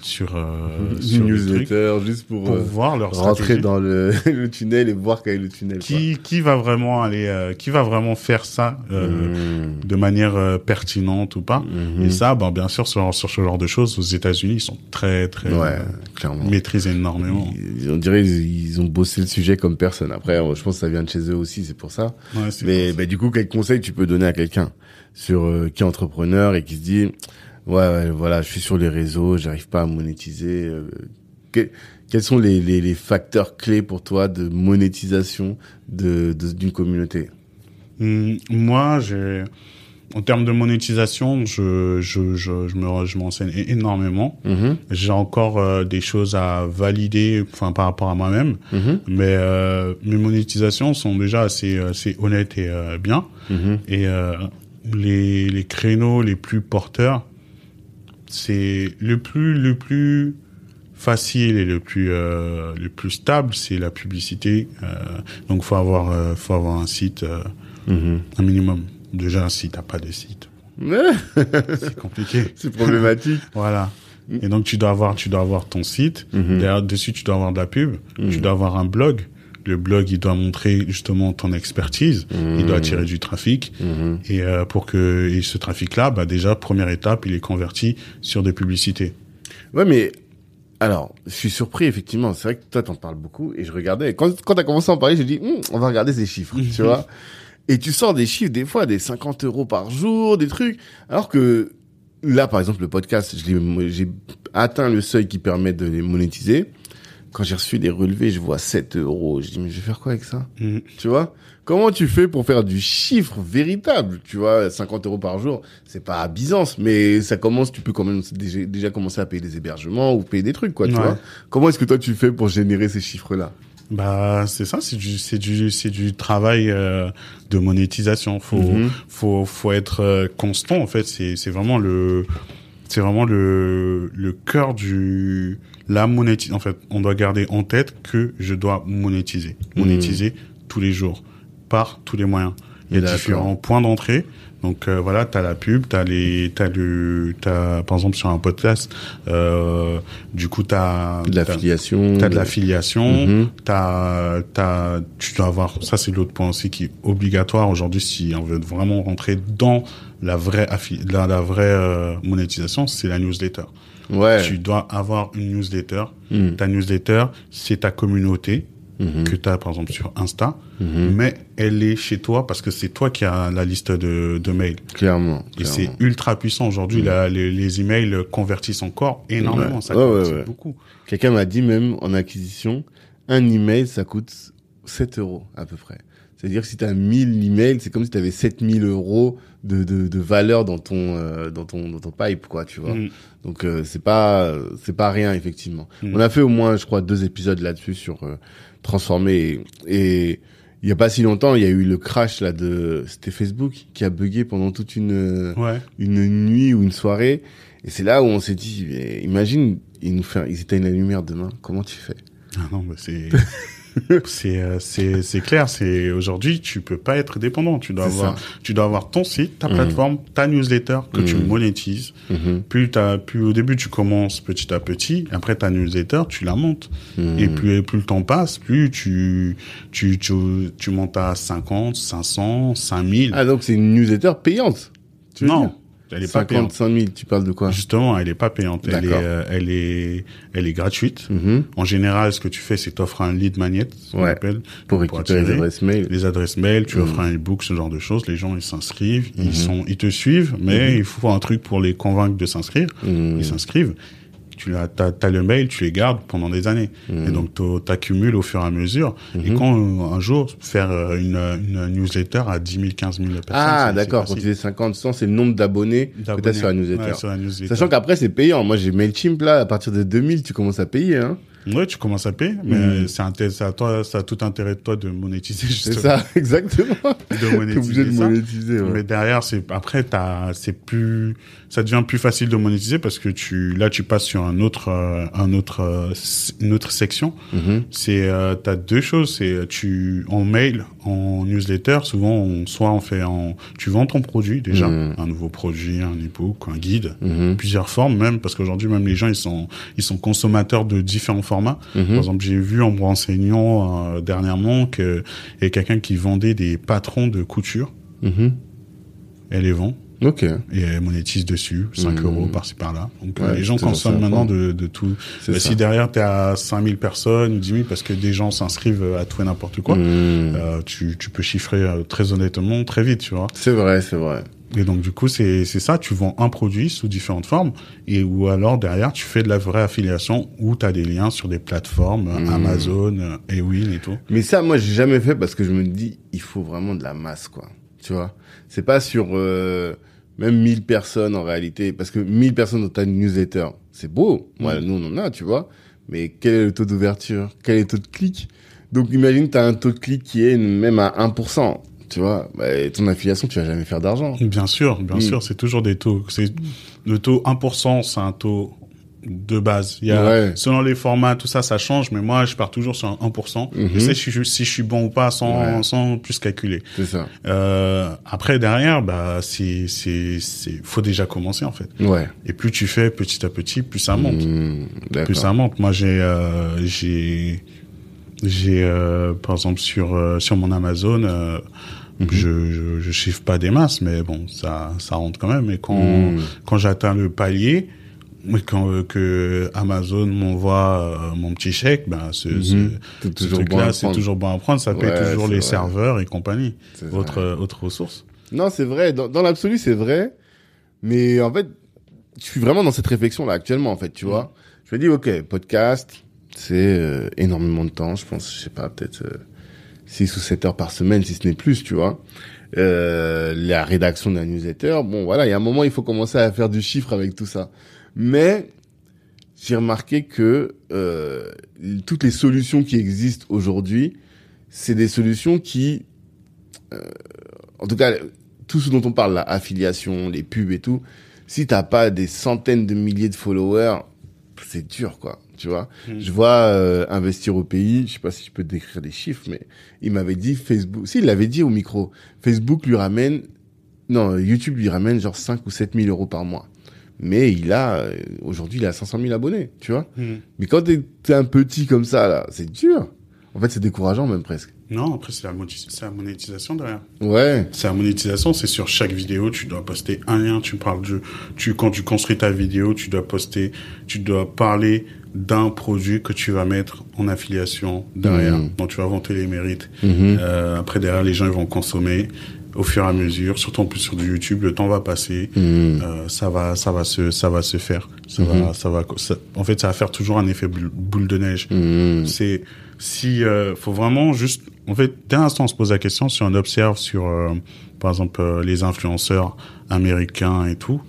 S2: sur euh, sur truc
S1: newsletter juste pour,
S2: pour
S1: euh,
S2: voir leur
S1: rentrer
S2: stratégie.
S1: dans le, le tunnel et voir quel est le tunnel. quoi.
S2: Qui qui va vraiment aller, qui va vraiment faire ça
S1: Mhm.
S2: de manière pertinente ou pas. Et ça, ben, bien sûr, sur, sur ce genre de choses, aux États-Unis, ils sont très, très,
S1: Ouais, clairement.
S2: maîtrisent énormément.
S1: Ils- on dirait ils, ils ont bossé le sujet comme personne. Après, je pense que ça vient de chez eux aussi, c'est pour ça.
S2: Ouais,
S1: Mais bah, du coup, quel conseil tu peux donner à quelqu'un sur euh, qui est entrepreneur et qui se dit ouais, voilà, je suis sur les réseaux, j'arrive pas à monétiser. euh, que- quels sont les, facteurs clés pour toi de monétisation de- d'une communauté?
S2: Hum, moi, j'ai, en termes de monétisation, je, je, je, je me, je m'enseigne énormément.
S1: Mhm,
S2: J'ai encore euh, des choses à valider, enfin, par rapport à moi-même.
S1: mhm,
S2: Mais euh, mes monétisations sont déjà assez, assez honnêtes et euh, bien.
S1: mhm,
S2: Et euh, les, les créneaux les plus porteurs, c'est le plus le plus facile et le plus euh, le plus stable, c'est la publicité. Euh, donc faut avoir euh, faut avoir un site euh, un minimum. Déjà si t'as pas de site, c'est compliqué.
S1: c'est problématique.
S2: voilà. Et donc tu dois avoir tu dois avoir ton site.
S1: Mhm.
S2: Derrière dessus tu dois avoir de la pub.
S1: Mhm.
S2: Tu dois avoir un blog. le blog, il doit montrer justement ton expertise, il doit attirer du trafic. Et euh, pour que et ce trafic-là, bah déjà, première étape, il est converti sur des publicités.
S1: Ouais, mais alors, je suis surpris, effectivement. C'est vrai que toi, t'en parles beaucoup. Et je regardais. Quand, quand t'as commencé à en parler, j'ai dit, Hum, on va regarder ces chiffres, tu vois. Et tu sors des chiffres, des fois, des 50 euros par jour, des trucs. Alors que là, par exemple, le podcast, j'ai atteint le seuil qui permet de les monétiser. Quand j'ai reçu des relevés, je vois 7 euros. Je dis, mais je vais faire quoi avec ça?
S2: Mhm.
S1: Tu vois? Comment tu fais pour faire du chiffre véritable? Tu vois, 50 euros par jour, c'est pas à Byzance, mais ça commence, tu peux quand même déjà, déjà commencer à payer des hébergements ou payer des trucs, quoi, tu
S2: Ouais.
S1: vois? Comment est-ce que toi tu fais pour générer ces chiffres-là?
S2: Bah, c'est ça, c'est du, c'est du, c'est du travail euh, de monétisation. Faut,
S1: Mhm.
S2: faut, faut être euh, constant. En fait, c'est, c'est vraiment le, c'est vraiment le, le cœur du, la monétisation. En fait, on doit garder en tête que je dois monétiser,
S1: Mhm.
S2: monétiser tous les jours, par tous les moyens. Il y a
S1: D'accord.
S2: différents points d'entrée. Donc euh, voilà, t'as la pub, t'as les, t'as le, t'as par exemple sur un podcast, euh, du coup t'as
S1: De
S2: t'as-
S1: l'affiliation.
S2: T'as de l'affiliation,
S1: Mhm.
S2: t'as, t'as, tu dois avoir, ça c'est l'autre point aussi qui est obligatoire aujourd'hui si on veut vraiment rentrer dans la vraie affi- la, la vraie euh, monétisation, c'est la newsletter.
S1: Ouais.
S2: Tu dois avoir une newsletter.
S1: Mhm.
S2: Ta newsletter, c'est ta communauté
S1: Mhm.
S2: que tu as par exemple sur Insta,
S1: Mhm.
S2: mais elle est chez toi parce que c'est toi qui as la liste de, de mails.
S1: Clairement.
S2: Et c'est ultra puissant aujourd'hui. là, les, les emails convertissent encore énormément.
S1: Ouais.
S2: Ça
S1: Ouais, ouais,
S2: beaucoup.
S1: Quelqu'un m'a dit même en acquisition, un email, ça coûte 7 euros à peu près. C'est-à-dire que si tu as 1000 emails, c'est comme si tu avais 7000 euros de, de, de valeur dans ton, euh, dans, ton, dans ton pipe, quoi, tu vois.
S2: Mhm.
S1: Donc euh, c'est pas c'est pas rien effectivement.
S2: Mm.
S1: On a fait au moins je crois deux épisodes là-dessus sur euh, transformer et, il y a pas si longtemps il y a eu le crash là de c'était Facebook qui a bugué pendant toute une
S2: Ouais.
S1: une nuit ou une soirée. Et c'est là où on s'est dit imagine ils nous fait ils éteignent la lumière demain. Comment tu fais?
S2: Ah non, mais c'est c'est euh, c'est c'est clair. C'est aujourd'hui, tu peux pas être dépendant. Tu dois avoir tu dois avoir ton site, ta
S1: Mhm.
S2: plateforme, ta newsletter que tu
S1: Mhm.
S2: monétises.
S1: Mhm.
S2: Plus t'as plus au début tu commences petit à petit. Après ta newsletter, tu la montes.
S1: Mhm.
S2: Et plus plus le temps passe, plus tu tu tu tu montes à 50, 500, 5000.
S1: ah donc c'est une newsletter payante tu
S2: non, elle est pas payante.
S1: 55 000 tu parles de quoi?
S2: Justement, elle est pas payante. Elle est, euh, elle est, elle est gratuite.
S1: Mhm.
S2: En général, ce que tu fais, c'est t'offres un lead magnet, ce
S1: Ouais.
S2: appelle,
S1: pour récupérer les adresses mail
S2: les adresses mail, tu
S1: Mhm.
S2: offres un e-book, ce genre de choses. Les gens, ils s'inscrivent,
S1: Mhm.
S2: ils sont, ils te suivent, mais il faut un truc pour les convaincre de s'inscrire.
S1: Mhm.
S2: Ils s'inscrivent. Tu as, t'as, t'as le mail, tu les gardes pendant des années.
S1: Mhm.
S2: Et donc, t'o- t'accumules au fur et à mesure. Et
S1: Mhm.
S2: quand, euh, un jour, faire euh, une, une newsletter à 10 000, 15 000 personnes.
S1: Ah, d'accord. Quand tu dis 50, 100, c'est le nombre d'abonnés que tu as sur la newsletter.
S2: Ouais, sur la newsletter.
S1: Sachant qu'après, c'est payant. Moi, j'ai MailChimp, là, à partir de 2000, tu commences à payer, hein.
S2: Ouais, tu commences à payer, mais
S1: Mhm.
S2: c'est, c'est à toi, ça a tout intérêt de toi de monétiser,
S1: C'est
S2: justement.
S1: ça, exactement.
S2: De monétiser
S1: obligé de
S2: ça.
S1: monétiser, ouais.
S2: Mais derrière, c'est après, t'as, c'est plus, ça devient plus facile de monétiser parce que tu, là, tu passes sur un autre, euh, un autre, euh, une autre section.
S1: Mhm.
S2: C'est, euh, t'as deux choses. C'est, tu, en mail, en newsletter, souvent, on, soit on fait en, tu vends ton produit déjà,
S1: Mhm.
S2: un nouveau produit, un e-book, un guide,
S1: Mhm.
S2: plusieurs formes même, parce qu'aujourd'hui, même les gens, ils sont, ils sont consommateurs de différents formats.
S1: Mhm.
S2: Par exemple, j'ai vu en me renseignant euh, dernièrement que y a quelqu'un qui vendait des patrons de couture.
S1: Mhm.
S2: Elle les vend
S1: Ok.
S2: et elle monétise dessus, 5
S1: Mhm.
S2: euros par-ci par-là. Donc euh,
S1: Ouais,
S2: les gens consomment maintenant de, de tout.
S1: Ça.
S2: si derrière tu à 5000 personnes ou 10 000 parce que des gens s'inscrivent à tout et n'importe quoi,
S1: Mhm.
S2: euh, tu, tu peux chiffrer très honnêtement très vite, tu vois.
S1: C'est vrai, c'est vrai.
S2: Et donc du coup c'est c'est ça, tu vends un produit sous différentes formes et ou alors derrière tu fais de la vraie affiliation où tu as des liens sur des plateformes
S1: Mhm.
S2: Amazon, euh, Ewin et tout.
S1: Mais ça, moi, j'ai jamais fait parce que je me dis, il faut vraiment de la masse, quoi. Tu vois? C'est pas sur euh, même 1000 personnes en réalité, parce que 1000 personnes dans ta newsletter, c'est beau. Moi,
S2: Mm.
S1: nous, on en a, tu vois. Mais quel est le taux d'ouverture? Quel est le taux de clic? Donc, imagine, tu as un taux de clic qui est même à 1%. Tu vois bah, Ton affiliation, tu vas jamais faire d'argent.
S2: Bien sûr, bien
S1: Mm.
S2: sûr, c'est toujours des taux. C'est le taux 1%, c'est un taux de base. Il y a
S1: Ouais.
S2: selon les formats, tout ça, ça change. Mais moi, je pars toujours sur un 1%.
S1: Mhm.
S2: Je sais si je, si je suis bon ou pas sans
S1: Ouais.
S2: sans plus calculer.
S1: C'est ça.
S2: Euh, après derrière, bah c'est c'est c'est faut déjà commencer en fait.
S1: Ouais.
S2: Et plus tu fais petit à petit, plus ça monte.
S1: Mmh,
S2: Plus ça monte. Moi, j'ai euh, j'ai j'ai euh, par exemple sur sur mon Amazon
S1: Mhm.
S2: je, je je chiffre pas des masses mais bon ça ça rentre quand même et quand
S1: Mhm.
S2: quand j'atteins le palier quand euh, que Amazon m'envoie euh, mon petit chèque ben ce,
S1: Mhm. C'est
S2: ce
S1: toujours bon
S2: truc là
S1: à
S2: c'est
S1: prendre.
S2: toujours bon à prendre ça paye
S1: Ouais,
S2: toujours les
S1: vrai.
S2: serveurs et compagnie autre euh, autre ressource
S1: Non, c'est vrai. Dans, dans l'absolu, c'est vrai. Mais en fait, je suis vraiment dans cette réflexion là actuellement, en fait, tu vois. Je me dis, ok, podcast, c'est euh, énormément de temps. Je pense, je sais pas, peut-être euh, 6 ou 7 heures par semaine, si ce n'est plus, tu vois. Euh, la rédaction d'un newsletter, bon, voilà, il y a un moment, il faut commencer à faire du chiffre avec tout ça. Mais j'ai remarqué que euh, toutes les solutions qui existent aujourd'hui, c'est des solutions qui, euh, en tout cas, tout ce dont on parle, la affiliation, les pubs et tout, si t'as pas des centaines de milliers de followers, c'est dur, quoi. Tu vois,
S2: Mm.
S1: je vois euh, investir au pays. Je sais pas si je peux décrire des chiffres, mais il m'avait dit Facebook. Si, il l'avait dit au micro. Facebook lui ramène, non, YouTube lui ramène genre 5 ou 7 000 euros par mois. Mais il a, euh, aujourd'hui, il a 500 000 abonnés, tu vois. Mais quand t'es t'es un petit comme ça, là, c'est dur. En fait, c'est décourageant même presque.
S2: non après c'est la, la monétisation derrière
S1: Ouais.
S2: C'est la monétisation, c'est sur chaque vidéo, tu dois poster un lien, tu parles de, tu, quand tu construis ta vidéo, tu dois poster, tu dois parler d'un produit que tu vas mettre en affiliation derrière,
S1: Mhm.
S2: dont tu vas vanter les mérites.
S1: Mhm.
S2: Euh, après, derrière, les gens, ils vont consommer au fur et à mesure, surtout en plus sur du YouTube, le temps va passer,
S1: Mhm.
S2: euh, ça va, ça va se, ça va se faire. Ça
S1: Mhm.
S2: va, ça va, ça- en fait, ça va faire toujours un effet boule, de neige. C'est si euh, faut vraiment juste en fait dès l'instant on se pose la question si on observe sur euh, par exemple euh, les influenceurs américains et tout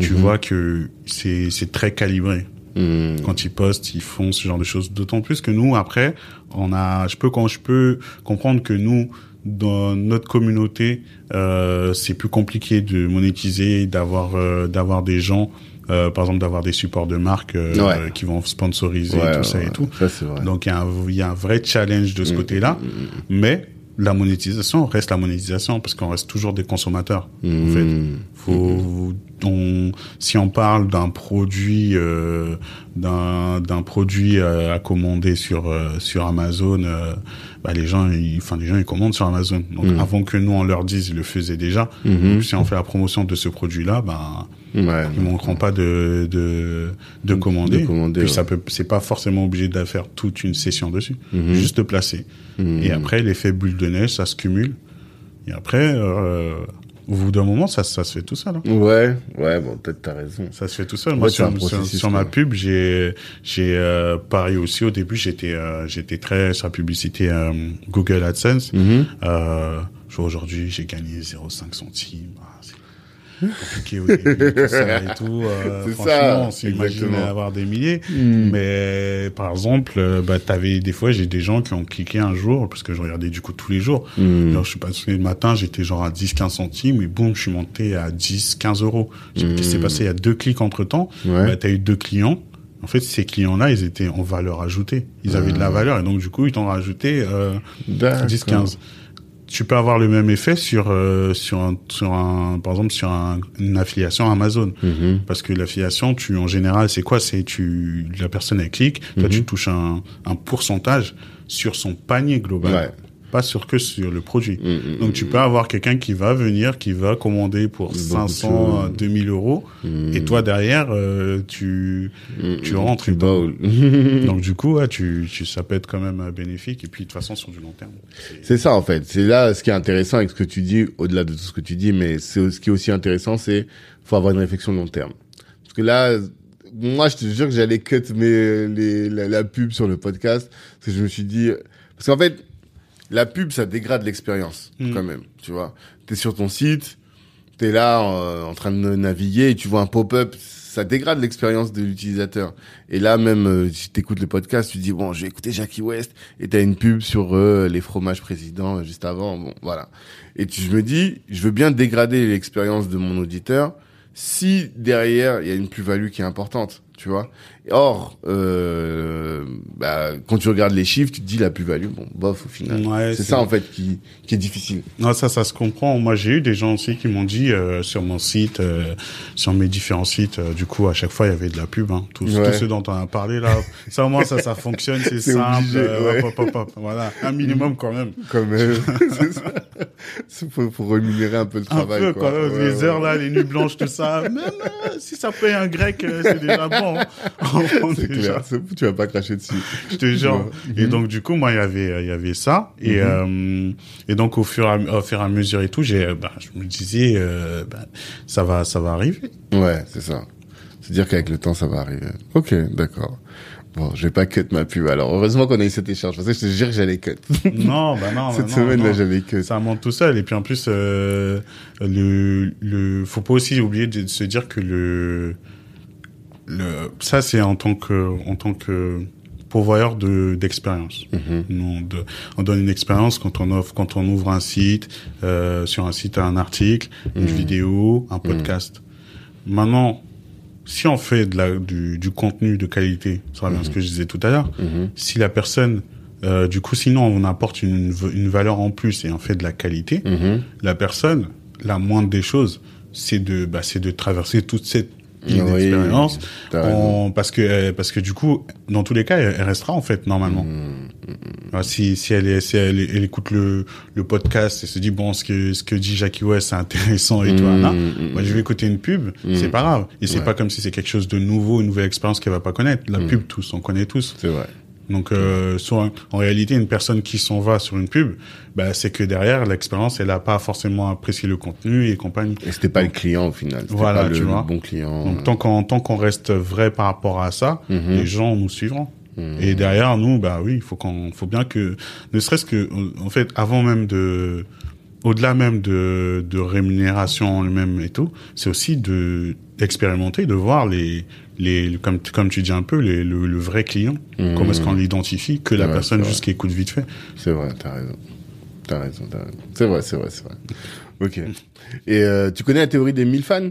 S2: tu vois que c'est c'est très calibré
S1: Mhm.
S2: quand ils postent ils font ce genre de choses d'autant plus que nous après on a je peux quand je peux comprendre que nous dans notre communauté euh, c'est plus compliqué de monétiser d'avoir euh, d'avoir des gens euh, par exemple d'avoir des supports de marque euh,
S1: Ouais.
S2: qui vont sponsoriser
S1: Ouais,
S2: tout ça
S1: ouais,
S2: et tout
S1: Ça, vrai.
S2: donc il y, a un, il y a un vrai challenge de ce
S1: Mm,
S2: côté-là,
S1: mm, mm,
S2: mais la monétisation reste la monétisation parce qu'on reste toujours des consommateurs.
S1: mm.
S2: En fait,
S1: Mhm.
S2: faut, on, si on parle d'un produit, euh, d'un d'un produit euh, à commander sur euh, sur Amazon, euh, bah les gens, ils, enfin les gens ils commandent sur Amazon. Donc
S1: Mm.
S2: avant que nous on leur dise, ils le faisaient déjà.
S1: Mhm.
S2: Donc, si on fait la promotion de ce produit-là, bah
S1: Ouais.
S2: ils manqueront pas de de, de commander.
S1: De commander,
S2: Puis
S1: ouais.
S2: ça peut, c'est pas forcément obligé de faire toute une session dessus,
S1: Mhm.
S2: juste de placer.
S1: Mhm.
S2: Et après l'effet bulle de neige, ça se cumule. Et après, euh, au bout d'un moment, ça, ça se fait tout seul. hein.
S1: Ouais, ouais, bon, peut-être t'as raison.
S2: Ça se fait tout seul. Moi, sur, sur, ma pub, j'ai, j'ai euh, pareil aussi. Au début, j'étais, euh, j'étais très sur la publicité euh, Google AdSense. Vois aujourd'hui, j'ai gagné 0,5 centimes. C'est compliqué au début, tout ça et tout. Euh, franchement,
S1: ça,
S2: on s'imagine
S1: exactement.
S2: avoir des milliers.
S1: Mhm.
S2: Mais par exemple, euh, bah, t'avais des fois, j'ai des gens qui ont cliqué un jour, parce que je regardais du coup tous les jours. Alors, je suis passé le matin, j'étais genre à 10-15 centimes, et boum, je suis monté à 10-15 euros. J'ai
S1: Mhm.
S2: C'est passé il y a deux clics entre temps.
S1: Ouais.
S2: Bah, t'as eu deux clients. En fait, ces clients-là, ils étaient en valeur ajoutée. Ils avaient de la
S1: Ah.
S2: valeur, et donc du coup, ils t'ont rajouté euh,
S1: D'accord.
S2: 10-15. Tu peux avoir le même effet sur euh, sur un, sur un par exemple sur un- une affiliation Amazon
S1: Mhm.
S2: parce que l'affiliation tu en général c'est quoi? C'est tu la personne elle clique toi
S1: Mhm.
S2: tu touches un, un pourcentage sur son panier global
S1: Ouais.
S2: Pas sur que sur le produit
S1: Mhm.
S2: donc tu peux avoir quelqu'un qui va venir qui va commander pour
S1: Beaucoup de
S2: 500 à
S1: choses.
S2: 2000 euros et toi derrière euh, tu tu rentres
S1: Tu
S2: donc du coup ouais, tu, tu ça peut être quand même euh, bénéfique et puis de toute façon sur du long terme c'est-
S1: ça en fait. C'est là ce qui est intéressant avec ce que tu dis, au-delà de tout ce que tu dis, mais c'est ce qui est aussi intéressant, c'est faut avoir une réflexion de long terme. Parce que là, moi, je te jure que j'allais cut mes, les, la, la pub sur le podcast, parce que je me suis dit, parce qu'en fait, la pub, ça dégrade l'expérience
S2: Mm.
S1: quand même. Tu vois, t'es sur ton site, t'es là euh, en train de naviguer et tu vois un pop-up. Ça dégrade l'expérience de l'utilisateur. Et là, même euh, si t'écoutes le podcast, tu dis bon, je vais écouter Jackie West et t'as une pub sur euh, les fromages présidents euh, juste avant. Bon, voilà. Et tu, je me dis, je veux bien dégrader l'expérience de mon auditeur si derrière il y a une plus-value qui est importante. Tu tu vois. Or, euh, bah, quand tu regardes les chiffres, tu te dis la plus-value, bon, bof, au final.
S2: Ouais,
S1: c'est ça, en fait, qui, qui est difficile.
S2: Non, ça, ça se comprend. Moi, j'ai eu des gens aussi qui m'ont dit euh, sur mon site, euh, sur mes différents sites, euh, du coup, à chaque fois, il y avait de la pub. Hein. Tout,
S1: Ouais.
S2: tout ce dont on a parlé là, ça au moins, ça, ça fonctionne, c'est simple.
S1: obligé,
S2: euh,
S1: ouais.
S2: hop, hop, hop, hop. voilà, un minimum quand même.
S1: Quand même. c'est pour, pour rémunérer un peu le
S2: Un
S1: travail,
S2: peu,
S1: quoi.
S2: quand même, les heures là, les nuits blanches, tout ça. Même euh, si ça paye un grec, c'est déjà bon. On
S1: C'est clair, c'est- tu vas pas cracher dessus.
S2: Je te jure. Et donc du coup, moi, il y avait, il y avait ça. Et
S1: Mhm.
S2: euh, et donc au fur, et à, au fur et à mesure et tout, j'ai, bah, je me disais, euh, bah, ça va, ça va arriver.
S1: Ouais, c'est ça. C'est dire qu'avec le temps, ça va arriver. Ok, d'accord. Bon, je vais pas cut ma pub. Alors, heureusement qu'on a eu cet échange. Parce que je te jure que j'allais cut.
S2: Non, bah non.
S1: Cette
S2: bah non,
S1: semaine-là,
S2: non.
S1: j'allais cut.
S2: Ça monte tout seul. Et puis en plus, euh, le, le, faut pas aussi oublier de se dire que le, le, ça c'est en tant que, en tant que pourvoyeur de d'expérience.
S1: Mhm.
S2: De, on donne une expérience quand on offre, quand on ouvre un site, euh, sur un site un article, une
S1: Mhm.
S2: vidéo, un podcast. Maintenant, si on fait de la, du, du contenu de qualité, ça revient à ce que je disais tout à l'heure,
S1: Mhm.
S2: si la personne, euh, du coup, sinon on apporte une, une valeur en plus et on fait de la qualité,
S1: Mhm.
S2: la personne, la moindre des choses, c'est de, bah, c'est de traverser toute cette
S1: Oui,
S2: expérience, parce que, euh, parce que du coup, dans tous les cas, elle, elle restera en fait normalement.
S1: Mhm.
S2: Alors, Si, si elle est, si elle, elle écoute le, le podcast et se dit bon, ce que, ce que dit Jackie West c'est intéressant et tout, là,
S1: Mhm.
S2: moi je vais écouter une pub, c'est pas grave. Et c'est
S1: Ouais.
S2: pas comme si c'est quelque chose de nouveau, une nouvelle expérience qu'elle va pas connaître. La pub, tous, on connaît tous.
S1: C'est vrai.
S2: Donc, euh, sur en réalité, une personne qui s'en va sur une pub, bah, c'est que derrière l'expérience, elle a pas forcément apprécié le contenu et compagnie.
S1: Et c'était pas le client au final.
S2: Voilà,
S1: pas le,
S2: tu vois.
S1: bon client.
S2: Donc, tant qu'on tant qu'on reste vrai par rapport à ça,
S1: Mhm.
S2: les gens nous suivront.
S1: Mhm.
S2: Et derrière nous, bah oui, il faut qu'on, faut bien que, ne serait-ce que, en fait, avant même de, au-delà même de, de rémunération en lui-même et tout, c'est aussi de d'expérimenter, de voir les, les, comme, comme tu dis un peu, les, le, le vrai client.
S1: Mhm.
S2: Comment est-ce qu'on l'identifie que la personne juste qui écoute vite fait?
S1: C'est vrai, t'as raison. T'as raison, t'as raison. C'est vrai, c'est vrai, c'est vrai. Ok. Et euh, tu connais la théorie des 1000 fans?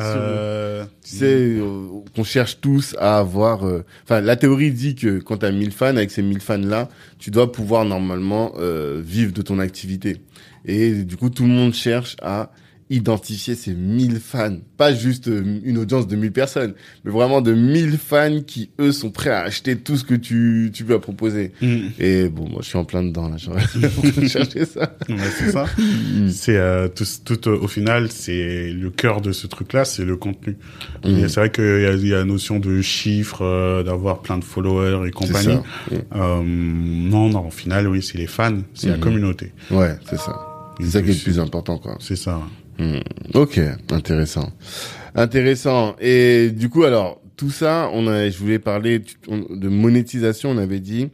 S2: Euh,
S1: Tu sais, euh, qu'on cherche tous à avoir... euh, Enfin, la théorie dit que quand tu as 1000 fans, avec ces 1000 fans-là, tu dois pouvoir normalement euh, vivre de ton activité. Et du coup, tout le monde cherche à identifier ces 1000 fans. Pas juste euh, une audience de 1000 personnes, mais vraiment de 1000 fans qui, eux, sont prêts à acheter tout ce que tu, tu vas proposer.
S2: mm,
S1: Et bon, moi, je suis en plein dedans, là. J'aurais chercher ça.
S2: ouais, c'est ça. c'est euh, tout, tout euh, au final, c'est le cœur de ce truc-là, c'est le contenu. Et C'est vrai qu'il y a, y a la notion de chiffres, euh, d'avoir plein de followers et compagnie.
S1: ça.
S2: Euh, non, non, au final, oui, c'est les fans, c'est la communauté.
S1: Ouais, c'est ça. C'est ça qui est le plus important, quoi.
S2: C'est ça.
S1: Hmm. Ok, intéressant, intéressant. Et du coup, alors tout ça, on a, je voulais parler de monétisation, on avait dit,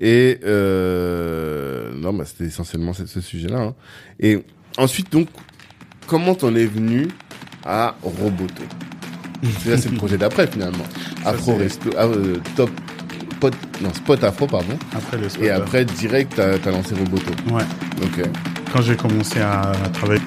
S1: et euh, non, bah c'était essentiellement ce, ce sujet-là. hein. Et ensuite, donc, comment t'en es venu à Roboto? C'est le projet d'après finalement. Afro Resto, ah, euh, top, pot, non Spot Afro, pardon.
S2: Après le spot,
S1: Et après, direct, t'as as lancé Roboto.
S2: Ouais.
S1: Ok
S2: quand j'ai commencé à travailler.